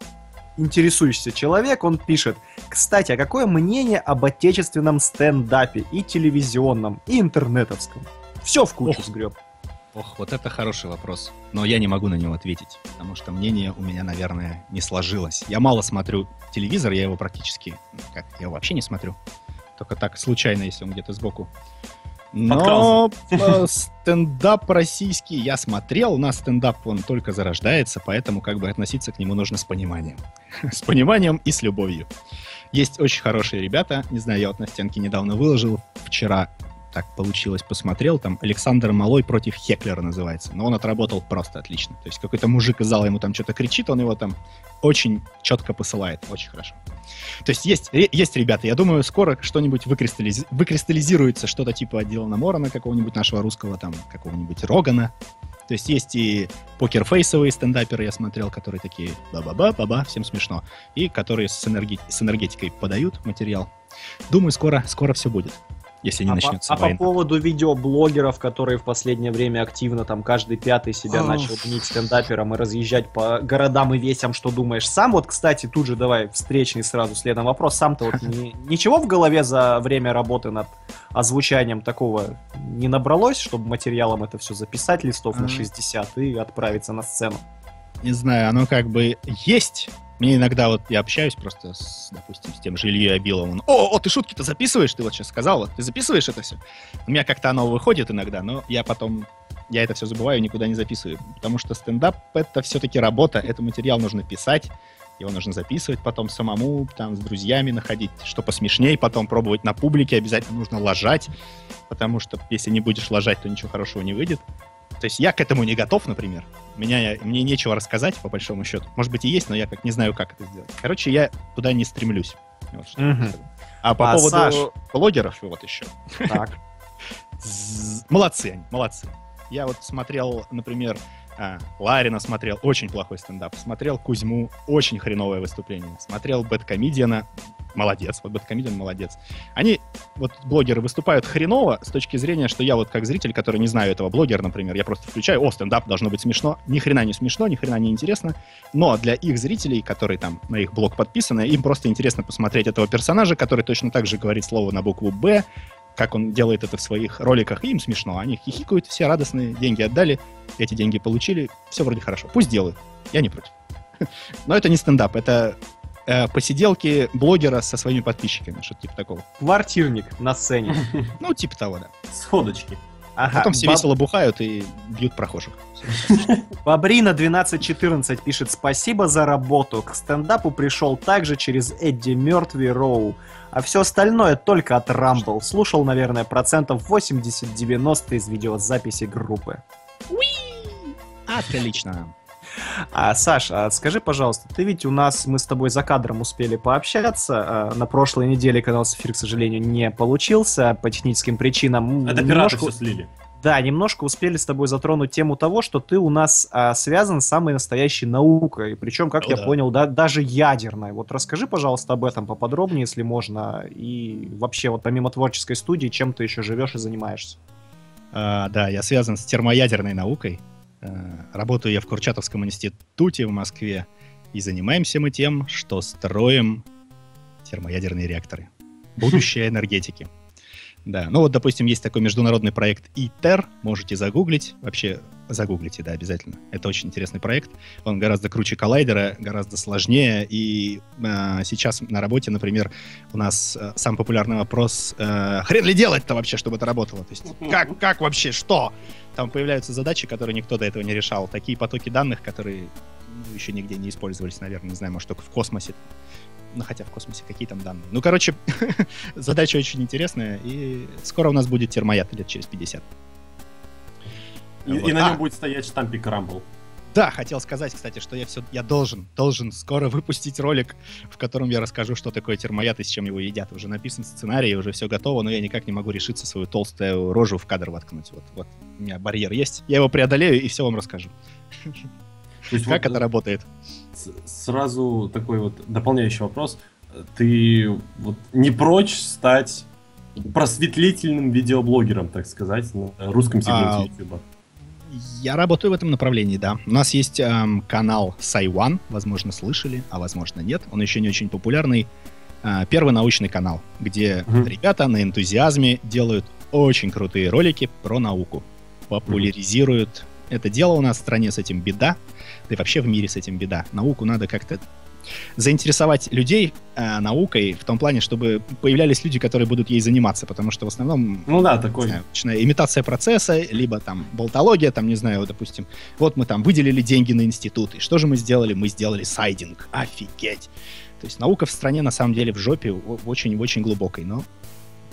интересующийся человек. Он пишет, кстати, а какое мнение об отечественном стендапе и телевизионном, и интернетовском? Все в кучу Ох. сгреб. Ох, вот это хороший вопрос. Но я не могу на него ответить, потому что мнение у меня, наверное, не сложилось. Я мало смотрю телевизор, я его практически, как, я его вообще не смотрю. Только так, случайно, если он где-то сбоку. Но э, стендап российский я смотрел, у нас стендап, он только зарождается, поэтому как бы относиться к нему нужно с пониманием. С пониманием и с любовью. Есть очень хорошие ребята, не знаю, я вот на стенке недавно выложил, вчера так получилось, посмотрел, там Александр Малой против Хеклера называется, но он отработал просто отлично. То есть какой-то мужик из зала ему там что-то кричит, он его там очень четко посылает, очень хорошо. То есть есть, ре- есть ребята, я думаю, скоро что-нибудь выкристаллизи- выкристаллизируется, что-то типа Дилана Морона какого-нибудь нашего русского, там, какого-нибудь Рогана. То есть есть и покерфейсовые стендаперы, я смотрел, которые такие ба-ба-ба, ба-ба, всем смешно. И которые с, с энергетикой подают материал. Думаю, скоро, скоро все будет, если не а, начнется по, а по война. поводу видеоблогеров, которые в последнее время активно, там, каждый пятый себя Ох. начал мнить стендапером и разъезжать по городам и весям, что думаешь? Сам вот, кстати, тут же давай встречный сразу следом вопрос. Сам-то вот ни- ничего в голове за время работы над озвучанием такого не набралось, чтобы материалом это все записать листов на А. 60 и отправиться на сцену? Не знаю, оно как бы есть. Мне иногда вот я общаюсь просто с, допустим, с тем же Ильей Абиловым. О, о, ты шутки-то записываешь? Ты вот сейчас сказал, вот, ты записываешь это все? У меня как-то оно выходит иногда, но я потом, я это все забываю никуда не записываю. Потому что стендап — это все-таки работа, это материал нужно писать, его нужно записывать потом самому, там, с друзьями находить, что посмешнее, потом пробовать на публике, обязательно нужно ложать, потому что если не будешь ложать, то ничего хорошего не выйдет. То есть я к этому не готов, например. Меня, мне нечего рассказать, по большому счету. Может быть и есть, но я как не знаю, как это сделать. Короче, я туда не стремлюсь. Вот что Мгм. А по А, поводу Саш? блогеров вот еще. Так. Молодцы они, молодцы. Я вот смотрел, например, а, Ларина смотрел, очень плохой стендап. Смотрел Кузьму, очень хреновое выступление. Смотрел Бэткомедиана, молодец, вот Бэткомедиан молодец. Они, вот блогеры выступают хреново с точки зрения, что я вот как зритель, который не знаю этого блогера, например, я просто включаю, о, стендап должно быть смешно. Ни хрена не смешно, ни хрена не интересно. Но для их зрителей, которые там на их блог подписаны, им просто интересно посмотреть этого персонажа, который точно так же говорит слово на букву «Б», как он делает это в своих роликах, и им смешно. Они хихикают, все радостные, деньги отдали, эти деньги получили, все вроде хорошо. Пусть делают, я не против. Но это не стендап, это э, посиделки блогера со своими подписчиками, что-то типа такого. Квартирник на сцене. Ну, типа того, да. Сходочки. Ага. Потом все Баб- весело бухают и бьют прохожих. Бабрина 1214 пишет «Спасибо за работу. К стендапу пришел также через Эдди Мертвый Роу. А все остальное только от Рамбл. Слушал, наверное, процентов 80-90 из видеозаписи группы». Отлично. А, Саш, а скажи, пожалуйста, ты ведь у нас, мы с тобой за кадром успели пообщаться. а, На прошлой неделе, когда у нас эфир, к сожалению, не получился по техническим причинам. Это пираты Немножко- все слили. Да, немножко успели с тобой затронуть тему того, что ты у нас а, связан с самой настоящей наукой, причем, как Ну я да. понял, да, даже ядерной. Вот расскажи, пожалуйста, об этом поподробнее, если можно, и вообще вот помимо творческой студии, чем ты еще живешь и занимаешься? А, да, я связан с термоядерной наукой. А, Работаю я в Курчатовском институте в Москве. И занимаемся мы тем, что строим термоядерные реакторы. Будущее энергетики. Да, ну вот, допустим, есть такой международный проект ИТЕР, можете загуглить, вообще загуглите, да, обязательно. Это очень интересный проект, он гораздо круче коллайдера, гораздо сложнее, и э, сейчас на работе, например, у нас э, самый популярный вопрос, э, хрен ли делать-то вообще, чтобы это работало? То есть, как, как вообще, что? Там появляются задачи, которые никто до этого не решал, такие потоки данных, которые ну, еще нигде не использовались, наверное, не знаю, может, только в космосе. Ну, хотя в космосе какие там данные. Ну, короче, задача очень интересная, и скоро у нас будет термояд лет через 50. И, Вот. и на А. нем будет стоять штампик Рамбл. Да, хотел сказать, кстати, что я все, я должен, должен скоро выпустить ролик, в котором я расскажу, что такое термояд и с чем его едят. Уже написан сценарий, уже все готово, но я никак не могу решиться свою толстую рожу в кадр воткнуть. Вот, вот у меня барьер есть, я его преодолею и все вам расскажу. То есть Как вот, это работает? с- Сразу такой вот дополняющий вопрос. Ты вот не прочь стать просветлительным видеоблогером, так сказать, на русском А, сегменте YouTube? Я работаю в этом направлении, да. У нас есть эм, канал Сайван, возможно, слышали, а возможно нет. Он еще не очень популярный. Э, первый научный канал, где Мгм. ребята на энтузиазме делают очень крутые ролики про науку. Популяризируют. Это дело у нас в стране с этим беда, да и вообще в мире с этим беда. Науку надо как-то заинтересовать людей э, наукой в том плане, чтобы появлялись люди, которые будут ей заниматься, потому что в основном Ну да, такой. знаю, начиная имитация процесса, либо там болтология, там, не знаю, вот, допустим, вот мы там выделили деньги на институт, и что же мы сделали? Мы сделали сайдинг. Офигеть! То есть наука в стране на самом деле в жопе очень-очень глубокой, но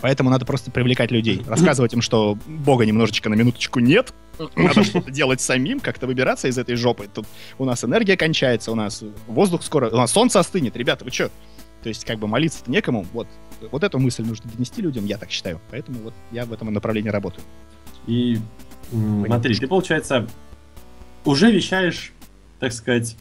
поэтому надо просто привлекать людей, рассказывать им, что бога немножечко на минуточку нет, надо что-то делать самим, как-то выбираться из этой жопы. Тут у нас энергия кончается, у нас воздух скоро, у нас солнце остынет, ребята, вы что? То есть как бы молиться некому, вот. Вот эту мысль нужно донести людям, я так считаю. Поэтому вот я в этом направлении работаю. И м, смотри, ты, получается, уже вещаешь, так сказать,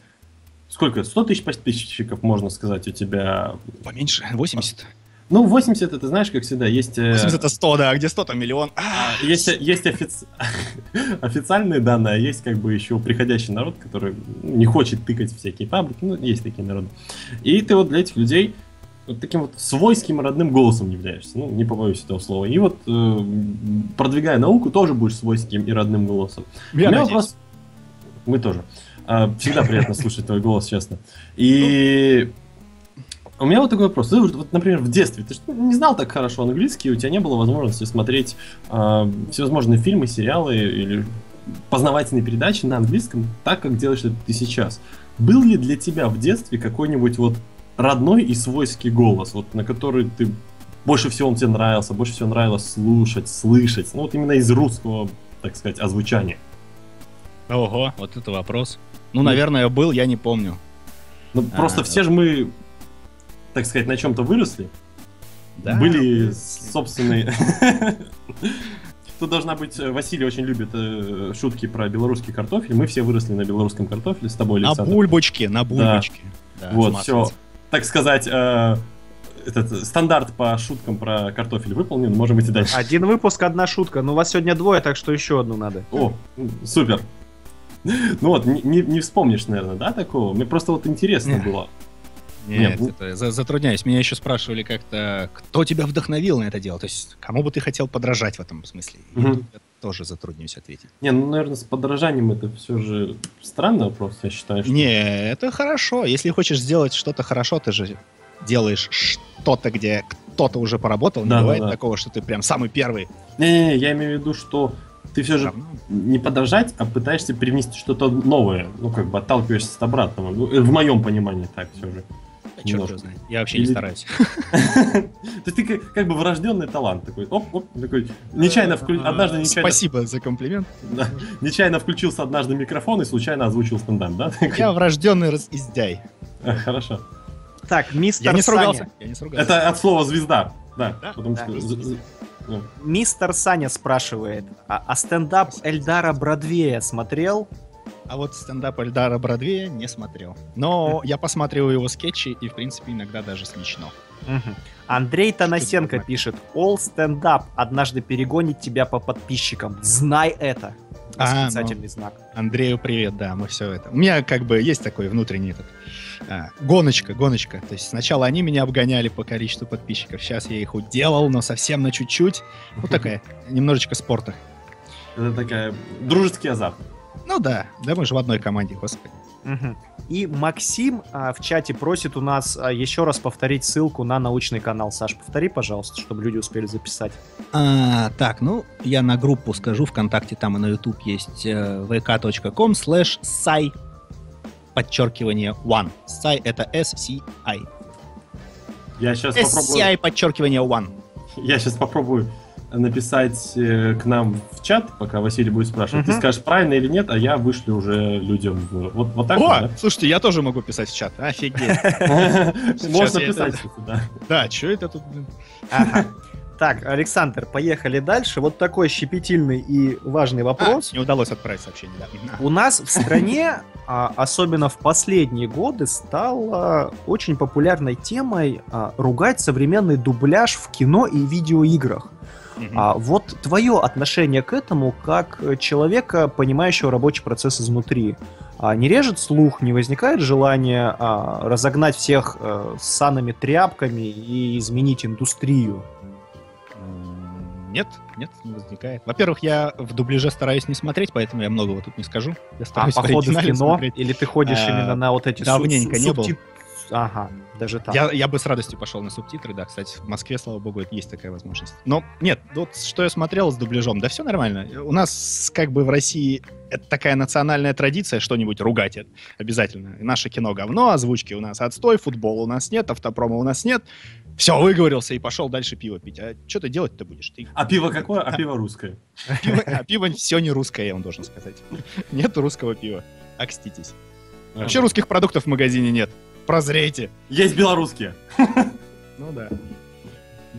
сколько? 100 тысяч подписчиков, можно сказать, у тебя. Поменьше, 80. Ну, 80, это знаешь, как всегда, есть... э, 80 это 100, да, а где 100, там миллион. А, Есть, есть офици- официальные данные, а есть как бы еще приходящий народ, который ну, не хочет тыкать всякие фабрики, ну, есть такие народы. И ты вот для этих людей вот таким вот свойским родным голосом являешься, ну, не побоюсь этого слова. И вот, э, продвигая науку, тоже будешь свойским и родным голосом. я У меня вопрос... Мы тоже. А, Всегда приятно слушать твой голос, честно. И у меня вот такой вопрос. Ты, вот, например, в детстве ты не знал так хорошо английский, у тебя не было возможности смотреть а, всевозможные фильмы, сериалы или познавательные передачи на английском, так как делаешь это ты сейчас. Был ли для тебя в детстве какой-нибудь вот родной и свойский голос, вот на который ты больше всего он тебе нравился, больше всего нравилось слушать, слышать, ну вот именно из русского, так сказать, озвучания? Ого, вот это вопрос. Ну, наверное, был, я не помню. Ну, просто А, все же мы, так сказать, на чем-то выросли. Да. Были собственные... Тут должна быть... э, Василий очень любит э, шутки про белорусский картофель. Мы все выросли на белорусском картофеле с тобой, На Александр. бульбочке, на бульбочке. Да, Вот, с все. Так сказать, э, этот стандарт по шуткам про картофель выполнен. Можем идти дальше. Один выпуск, одна шутка. Ну, у вас сегодня двое, так что еще одну надо. О, супер. Ну вот, не, не- вспомнишь, наверное, да, такого? Мне просто вот интересно было. Нет, Нет, это за- затрудняюсь. Меня еще спрашивали как-то, кто тебя вдохновил на это дело? То есть, кому бы ты хотел подражать в этом смысле? Тут я тоже затруднюсь ответить. Не, ну, наверное, с подражанием это все же странный вопрос, я считаю. Что... Не, это хорошо. Если хочешь сделать что-то хорошо, ты же делаешь что-то, где кто-то уже поработал. Не Да, да, бывает да. такого, что ты прям самый первый. Не-не-не, я имею в виду, что ты все же не подражать, а пытаешься привнести что-то новое. Ну, как бы отталкиваешься от обратного. Ну, э, в моем понимании так все же. Черт его знает. Я вообще не Или- стараюсь. То есть ты как, бы врожденный талант такой. Оп-оп, такой. Нечаянно вклю- однажды нечаянно, Спасибо за комплимент. нечаянно включился однажды микрофон и случайно озвучил стендап, да? Я врожденный разиздяй. «А, Хорошо. Так, мистер Я не Саня. сругался. Я не сругался. Это от слова звезда. Да, Да? потому Да. что... Мистер Саня спрашивает, а, а стендап Эльдара Бродвея смотрел? А вот стендап Эльдара Бродвея не смотрел. Но я посмотрел его скетчи, и, в принципе, иногда даже смешно. Андрей Танасенко пишет, All Stand Up однажды перегонит тебя по подписчикам. Знай это. А, Восклицательный знак. Андрею привет, да, мы все это. У меня как бы есть такой внутренний этот, а, гоночка, гоночка. То есть сначала они меня обгоняли по количеству подписчиков, сейчас я их уделал, но совсем на чуть-чуть. Вот такая, немножечко спорта. Это такая дружеский азарт. Ну да, да мы же в одной команде, господи. Мгм. И Максим а, в чате просит у нас а, еще раз повторить ссылку на научный канал. Саш, повтори, пожалуйста, чтобы люди успели записать. А, так, ну, я на группу скажу, ВКонтакте там и на YouTube есть э, vk.com slash sci подчеркивание one. Sci это S-C-I. Я сейчас попробую... S-C-I подчеркивание one. Я сейчас попробую написать э, к нам в чат, пока Василий будет спрашивать. Ты Мгм. скажешь правильно или нет, а я вышлю уже людям. в- Вот, вот так О, вот, слушайте, я тоже могу писать в чат. Офигеть. да? Можно писать, да. Да, что это тут? Так, Александр, поехали дальше. Вот такой щепетильный и важный вопрос. А, не удалось отправить сообщение, да. У нас в стране, а, особенно в последние годы, стала очень популярной темой а, ругать современный дубляж в кино и видеоиграх. Мгм. А вот твое отношение к этому как э, человека, понимающего рабочий процесс изнутри. А не режет слух, не возникает желание а, разогнать всех с санами тряпками и изменить индустрию? Нет, нет, не возникает. Во-первых, я в дубляже стараюсь не смотреть, поэтому я многого тут не скажу. Я А стараюсь в походы в кино? смотреть. Или ты ходишь А, именно на вот эти давненько су- не был. Ага, даже так. Я, я бы с радостью пошел на субтитры, да, кстати, в Москве, слава богу, это есть такая возможность. Но нет, вот что я смотрел с дубляжом, да все нормально. У нас как бы в России это такая национальная традиция что-нибудь ругать это обязательно. Наше кино говно, озвучки у нас отстой, футбола у нас нет, автопрома у нас нет. Все, выговорился и пошел дальше пиво пить. А что ты делать-то будешь? Ты А пиво какое? А пиво русское. а пиво все не русское, я вам должен сказать. Нет русского пива. Окститесь. Вообще русских продуктов в магазине нет. Прозрейте. Есть белорусские. Ну да.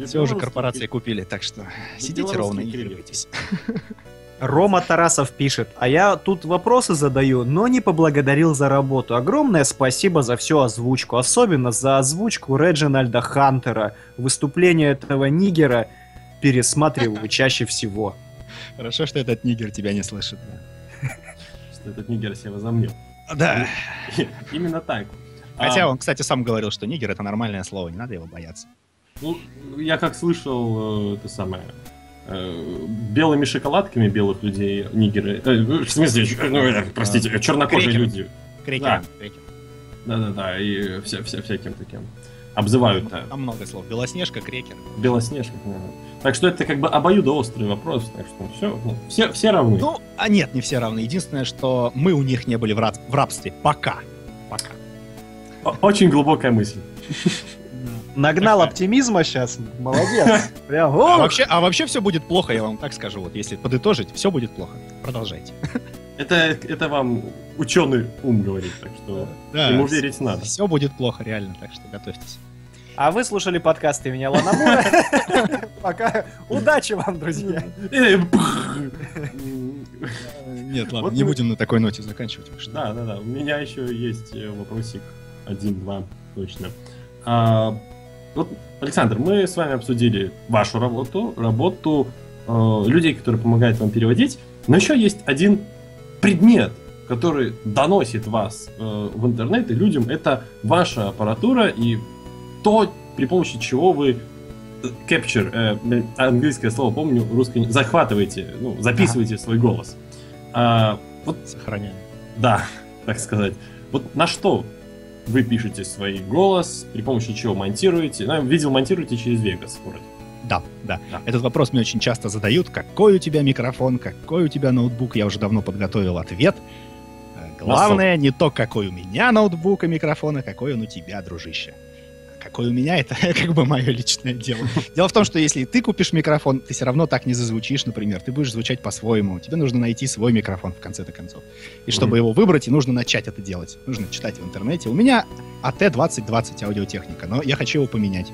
Все уже корпорации купили, так что сидите ровно и не двигайтесь. Рома Тарасов пишет, а я тут вопросы задаю, но не поблагодарил за работу. Огромное спасибо за всю озвучку, особенно за озвучку Реджинальда Хантера. Выступление этого нигера пересматриваю чаще всего. Хорошо, что этот нигер тебя не слышит. Что этот нигер себя возомнил. Да. Именно так. А, Хотя он, кстати, сам говорил, что нигер это нормальное слово, не надо его бояться. Ну, я как слышал, э, это самое, э, белыми шоколадками белых людей нигеры, э, в смысле, ну, э, простите, э, чернокожие Крекеры. люди, Крекер. Да. крекер. да-да-да, и вся, вся, всяким таким обзывают да, Там много слов. Белоснежка, крекер. белоснежка. да. Так что это как бы обоюдоострый вопрос, так что все, ну, все, все равны. Ну, а нет, не все равны. Единственное, что мы у них не были в, раб- в рабстве. Пока. Пока. Очень глубокая мысль. Нагнал оптимизма сейчас, молодец. Прям, А вообще, а вообще все будет плохо, я вам так скажу. Вот если подытожить, все будет плохо. Продолжайте. Это, это вам ученый ум говорит, так что Да, ему верить надо. Все будет плохо, реально, так что готовьтесь. А вы слушали подкаст имени Алана Мура. Пока. Удачи вам, друзья. Нет, ладно, не будем на такой ноте заканчивать. Да, да, да. У меня еще есть э, вопросик один-два, точно. А, вот, Александр, мы с вами обсудили вашу работу, работу э, людей, которые помогают вам переводить, но еще есть один предмет, который доносит вас э, в интернет и людям. Это ваша аппаратура и то, при помощи чего вы э, capture, э, английское слово помню, русское захватываете, ну, записываете свой голос. А, вот Сохраняем. да, так сказать. Вот на что вы пишете свой голос, при помощи чего монтируете? Ну, видел, монтируете через Vegas вроде. Да, да, Да. Этот вопрос мне очень часто задают. Какой у тебя микрофон, какой у тебя ноутбук? Я уже давно подготовил ответ. Э, Главное не то, какой у меня ноутбук и микрофон, а какой он у тебя, дружище. Какой у меня, это как бы мое личное дело. Дело в том, что если ты купишь микрофон, ты все равно так не зазвучишь, например. Ты будешь звучать по-своему. Тебе нужно найти свой микрофон в конце-то концов. И чтобы его выбрать, и нужно начать это делать. Нужно читать в интернете. У меня AT2020 аудиотехника, но я хочу его поменять.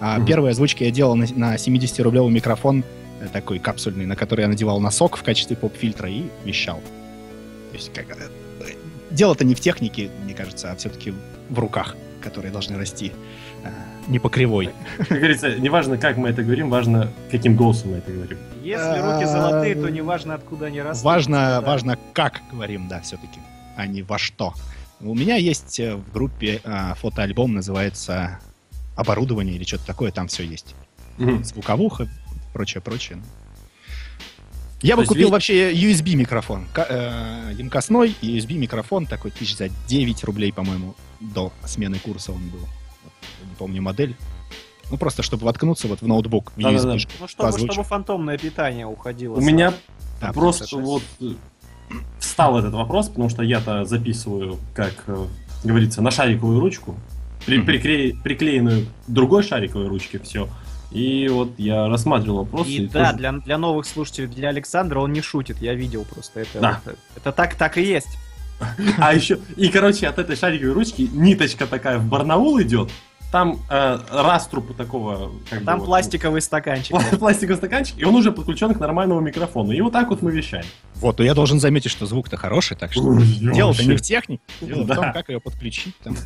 А. Первые озвучки я делал на, на 70-рублевый микрофон, э, такой капсульный, на который я надевал носок в качестве поп-фильтра и вещал. То есть как, э, дело-то не в технике, мне кажется, а все-таки в руках, которые должны расти не по кривой. Как говорится, неважно, как мы это говорим, важно, каким голосом мы это говорим. Если руки золотые, то неважно, откуда они растут. Важно, Да. важно, как говорим, да, все-таки, а не во что. У меня есть э, в группе э, фотоальбом, называется оборудование или что-то такое, там все есть. Звуковуха, прочее, прочее. Я бы есть купил вообще USB микрофон, э, емкостной USB микрофон, такой тысяч за 9 рублей, по-моему, до смены курса он был. Не помню модель. Ну, просто чтобы воткнуться вот в ноутбук, в Да-да-да. USB. Ну, чтобы, чтобы фантомное питание уходило. У меня Да, просто 56. вот э, встал этот вопрос, потому что я-то записываю, как э, говорится, на шариковую ручку, при- прикле- приклеенную другой шариковой ручке все. И вот я рассматривал вопрос. И и да, тоже- для, для новых слушателей, для Александра он не шутит, я видел просто. Это, Да. это, это так, так и есть. А еще, и короче, от этой шариковой ручки ниточка такая в Барнаул идет. Там э, раструб такого... Как бы Там вот, пластиковый стаканчик. пла- пластиковый стаканчик, и он уже подключен к нормальному микрофону. И вот так вот мы вещаем. Вот, но я должен заметить, что звук-то хороший, так что дело-то не в технике. Дело в том, как ее подключить, там,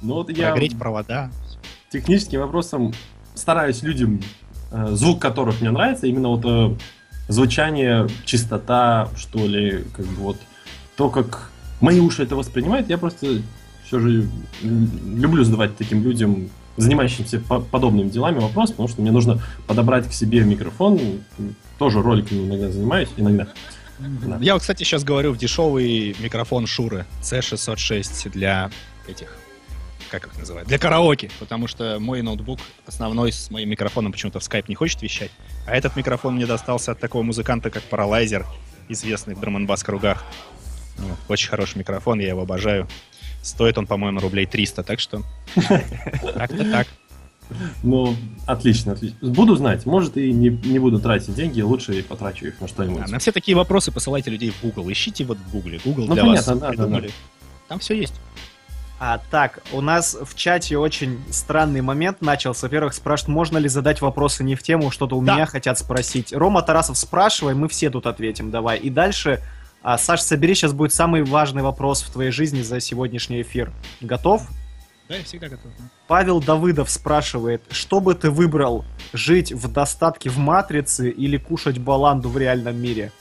Ну вот я прогреть провода. техническим вопросом стараюсь людям, э, звук которых мне нравится, именно вот э, звучание, чистота, что ли, как бы вот то, как мои уши это воспринимают, я просто все же люблю задавать таким людям, занимающимся по- подобными делами, вопрос, потому что мне нужно подобрать к себе микрофон. Тоже роликами иногда занимаюсь, иногда. Да. Я вот, кстати, сейчас говорю в дешевый микрофон Шуры C606 для этих, как их называют, для караоке, потому что мой ноутбук основной с моим микрофоном почему-то в Skype не хочет вещать, а этот микрофон мне достался от такого музыканта, как Paralyzer, известный в драм кругах. Ну, очень хороший микрофон, я его обожаю. Стоит он, по-моему, рублей 300, так что так-то так. Ну, отлично, отлично. Буду знать, может и не, не буду тратить деньги, лучше потрачу их на что-нибудь. А на все такие вопросы посылайте людей в Google. Ищите вот в Google. Google Ну, для понятно, вас да, да, придумали. Там все есть. А так, у нас в чате очень странный момент начался. Во-первых, спрашивают, можно ли задать вопросы не в тему, что-то у Да. меня хотят спросить. Рома Тарасов, спрашивай, мы все тут ответим, давай. И дальше, а, Саш, собери, сейчас будет самый важный вопрос в твоей жизни за сегодняшний эфир. Готов? Да, я всегда готов. Павел Давыдов спрашивает, что бы ты выбрал, жить в достатке в Матрице или кушать баланду в реальном мире?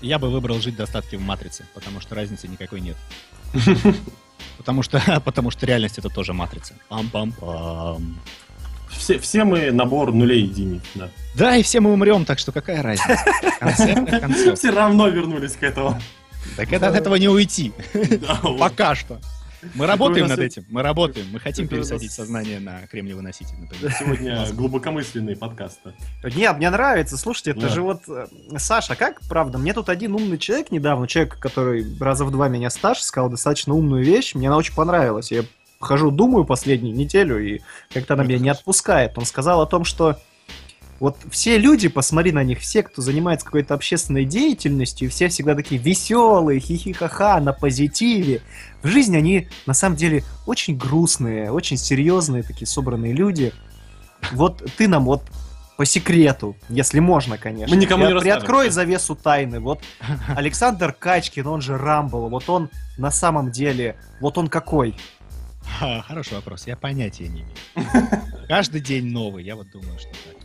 Я бы выбрал жить в достатке в матрице, потому что разницы никакой нет. Потому что, потому что реальность это тоже матрица. Пам-пам-пам. Все, все мы набор нулей единиц, да. Да, и все мы умрем, так что какая разница? Все равно вернулись к этому. Так это от этого не уйти. Да, вот. Пока что. Мы работаем над этим. Мы работаем. Мы хотим пересадить сознание на кремниевый носитель, например. Сегодня глубокомысленный подкаст. Нет, мне нравится. Слушайте, это же вот... э, Саша, как правда? Мне тут один умный человек недавно, человек, который раза в два меня старше, сказал достаточно умную вещь. Мне она очень понравилась. Я хожу, думаю последнюю неделю, и как-то она меня не отпускает. Он сказал о том, что Вот все люди, посмотри на них, все, кто занимается какой-то общественной деятельностью, все всегда такие веселые, хихихаха, на позитиве. В жизни они, на самом деле, очень грустные, очень серьезные, такие собранные люди. Вот ты нам вот по секрету, если можно, конечно. Мы никому не При- расскажем. Приоткрой завесу тайны. Вот Александр Качкин, он же Рамбл, вот он на самом деле, вот он какой? Ха, хороший вопрос, я понятия не имею. Каждый день новый, я вот думаю, что так.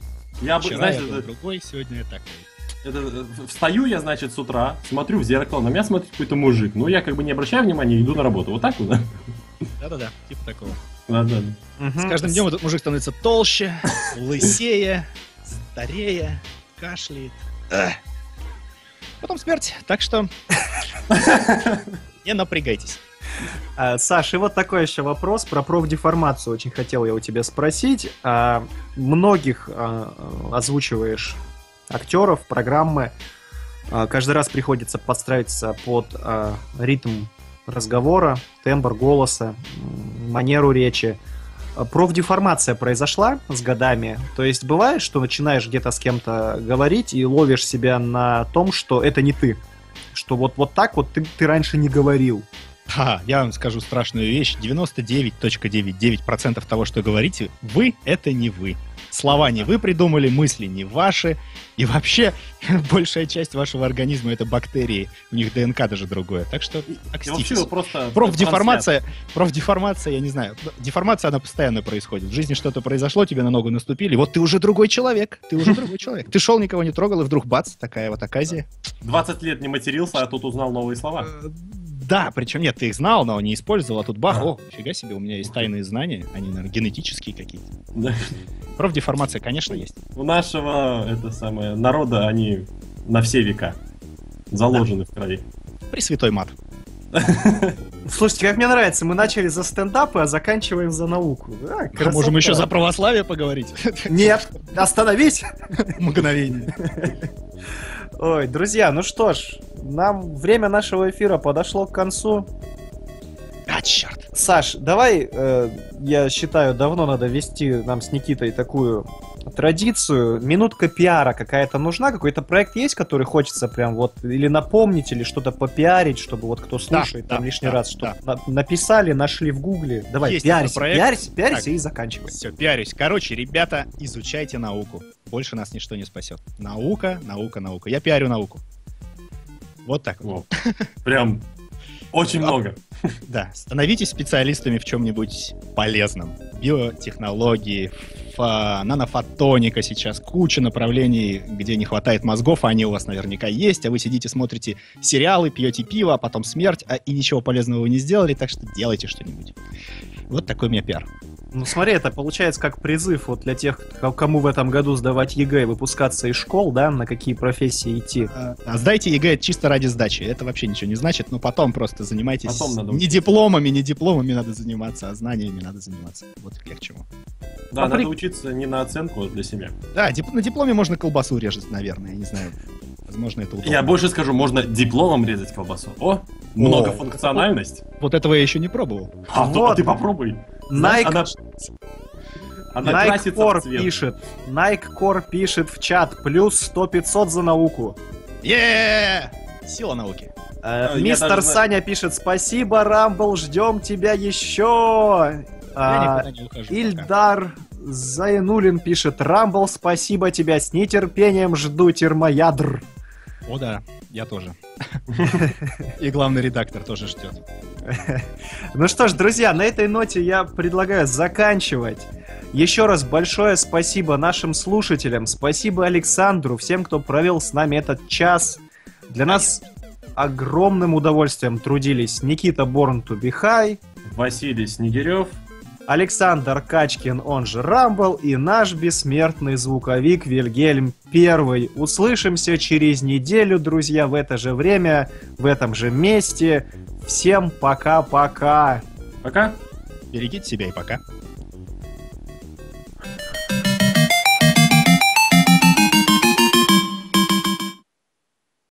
Я бы, Вчера знаешь, я был это- другой, сегодня я такой. это, э, встаю я, значит, с утра, смотрю в зеркало, на меня смотрит какой-то мужик. Ну, я как бы не обращаю внимания, иду на работу. Вот так вот, да? Да-да-да, типа такого. Да, да. С каждым днем этот мужик становится толще, лысее, старее, кашляет. Потом смерть, так что не напрягайтесь. А, Саш, и вот такой еще вопрос про профдеформацию. Очень хотел я у тебя спросить. А, многих а, озвучиваешь актеров, программы. Каждый раз приходится подстраиваться под ритм разговора, тембр голоса, манеру речи. Профдеформация произошла с годами. То есть бывает, что начинаешь где-то с кем-то говорить и ловишь себя на том, что это не ты. Что вот, вот так вот ты, ты раньше не говорил. Ха, я вам скажу страшную вещь. 99.99% того, что говорите, вы — это не вы. Слова не вы придумали, мысли не ваши. И вообще, большая часть вашего организма — это бактерии. У них ДНК даже другое. Так что вот просто... Профдеформация, профдеформация, я не знаю. Деформация, она постоянно происходит. В жизни что-то произошло, тебе на ногу наступили, вот ты уже другой человек. Ты уже другой человек. Ты шел, никого не трогал, и вдруг бац, такая вот оказия. 20 лет не матерился, а тут узнал новые слова. Да, причем нет, ты их знал, но не использовал, а тут бах, А. о, фига себе, у меня есть тайные знания, они, наверное, генетические какие-то. Да. Профдеформация, конечно, есть. У нашего, это самое, народа они на все века заложены в крови. Пресвятой мат. Слушайте, как мне нравится, мы начали за стендапы, а заканчиваем за науку. Да, А красота. можем еще за православие поговорить? Нет, остановись! Мгновение. Ой, друзья, ну что ж, нам время нашего эфира подошло к концу. А, черт. Саш, давай, э, я считаю, давно надо вести нам с Никитой такую традицию. Минутка пиара какая-то нужна? Какой-то проект есть, который хочется прям вот или напомнить, или что-то попиарить, чтобы вот кто слушает да, там лишний да, раз, чтобы на- написали, нашли в гугле. Давай, Есть такой проект. пиарься, пиарься Так. и заканчивай. Все, пиарюсь. Короче, ребята, изучайте науку. Больше нас ничто не спасет. Наука, наука, наука. Я пиарю науку. Вот так. Вот. Прям очень много. Да, становитесь специалистами в чем-нибудь полезном. Биотехнологии, нанофотоника сейчас, куча направлений, где не хватает мозгов, а они у вас наверняка есть, а вы сидите, смотрите сериалы, пьете пиво, а потом смерть, а и ничего полезного вы не сделали, так что делайте что-нибудь. Вот такой у меня пиар. Ну смотри, это получается как призыв вот для тех, ко- кому в этом году сдавать ЕГЭ выпускаться из школ, да, на какие профессии идти. А а сдайте ЕГЭ чисто ради сдачи. Это вообще ничего не значит, но потом просто занимайтесь Потом надо не дипломами, не дипломами надо заниматься, а знаниями надо заниматься. Вот я к чему. Да, А надо при- учиться не на оценку, а для себя. Да, дип- на дипломе можно колбасу резать, наверное, я не знаю. Возможно, это удобно. Я больше скажу, можно дипломом резать колбасу. О, многофункциональность. Вот этого я еще не пробовал. А, то- а Вот. ты попробуй. Знаешь, Nike, Она, она Nike Core цвет. пишет, Nike Core пишет в чат, плюс 100-500 за науку. е Сила науки. Э, я Мистер знаю. Саня пишет, спасибо, Рамбл, ждем тебя еще. Я А, не ухожу. пока. Ильдар Зайнулин пишет, Рамбл, спасибо тебя, с нетерпением жду термоядр. О, да, я тоже. И главный редактор тоже ждет. Ну что ж, друзья, на этой ноте я предлагаю заканчивать. Еще раз большое спасибо нашим слушателям, спасибо Александру, всем, кто провел с нами этот час. Для нас огромным удовольствием трудились Никита Борн Тубихай, Василий Снегирев. Александр Качкин, он же Рамбл, и наш бессмертный звуковик Вильгельм Первый. Услышимся через неделю, друзья, в это же время, в этом же месте. Всем пока-пока. Пока. Берегите себя и пока.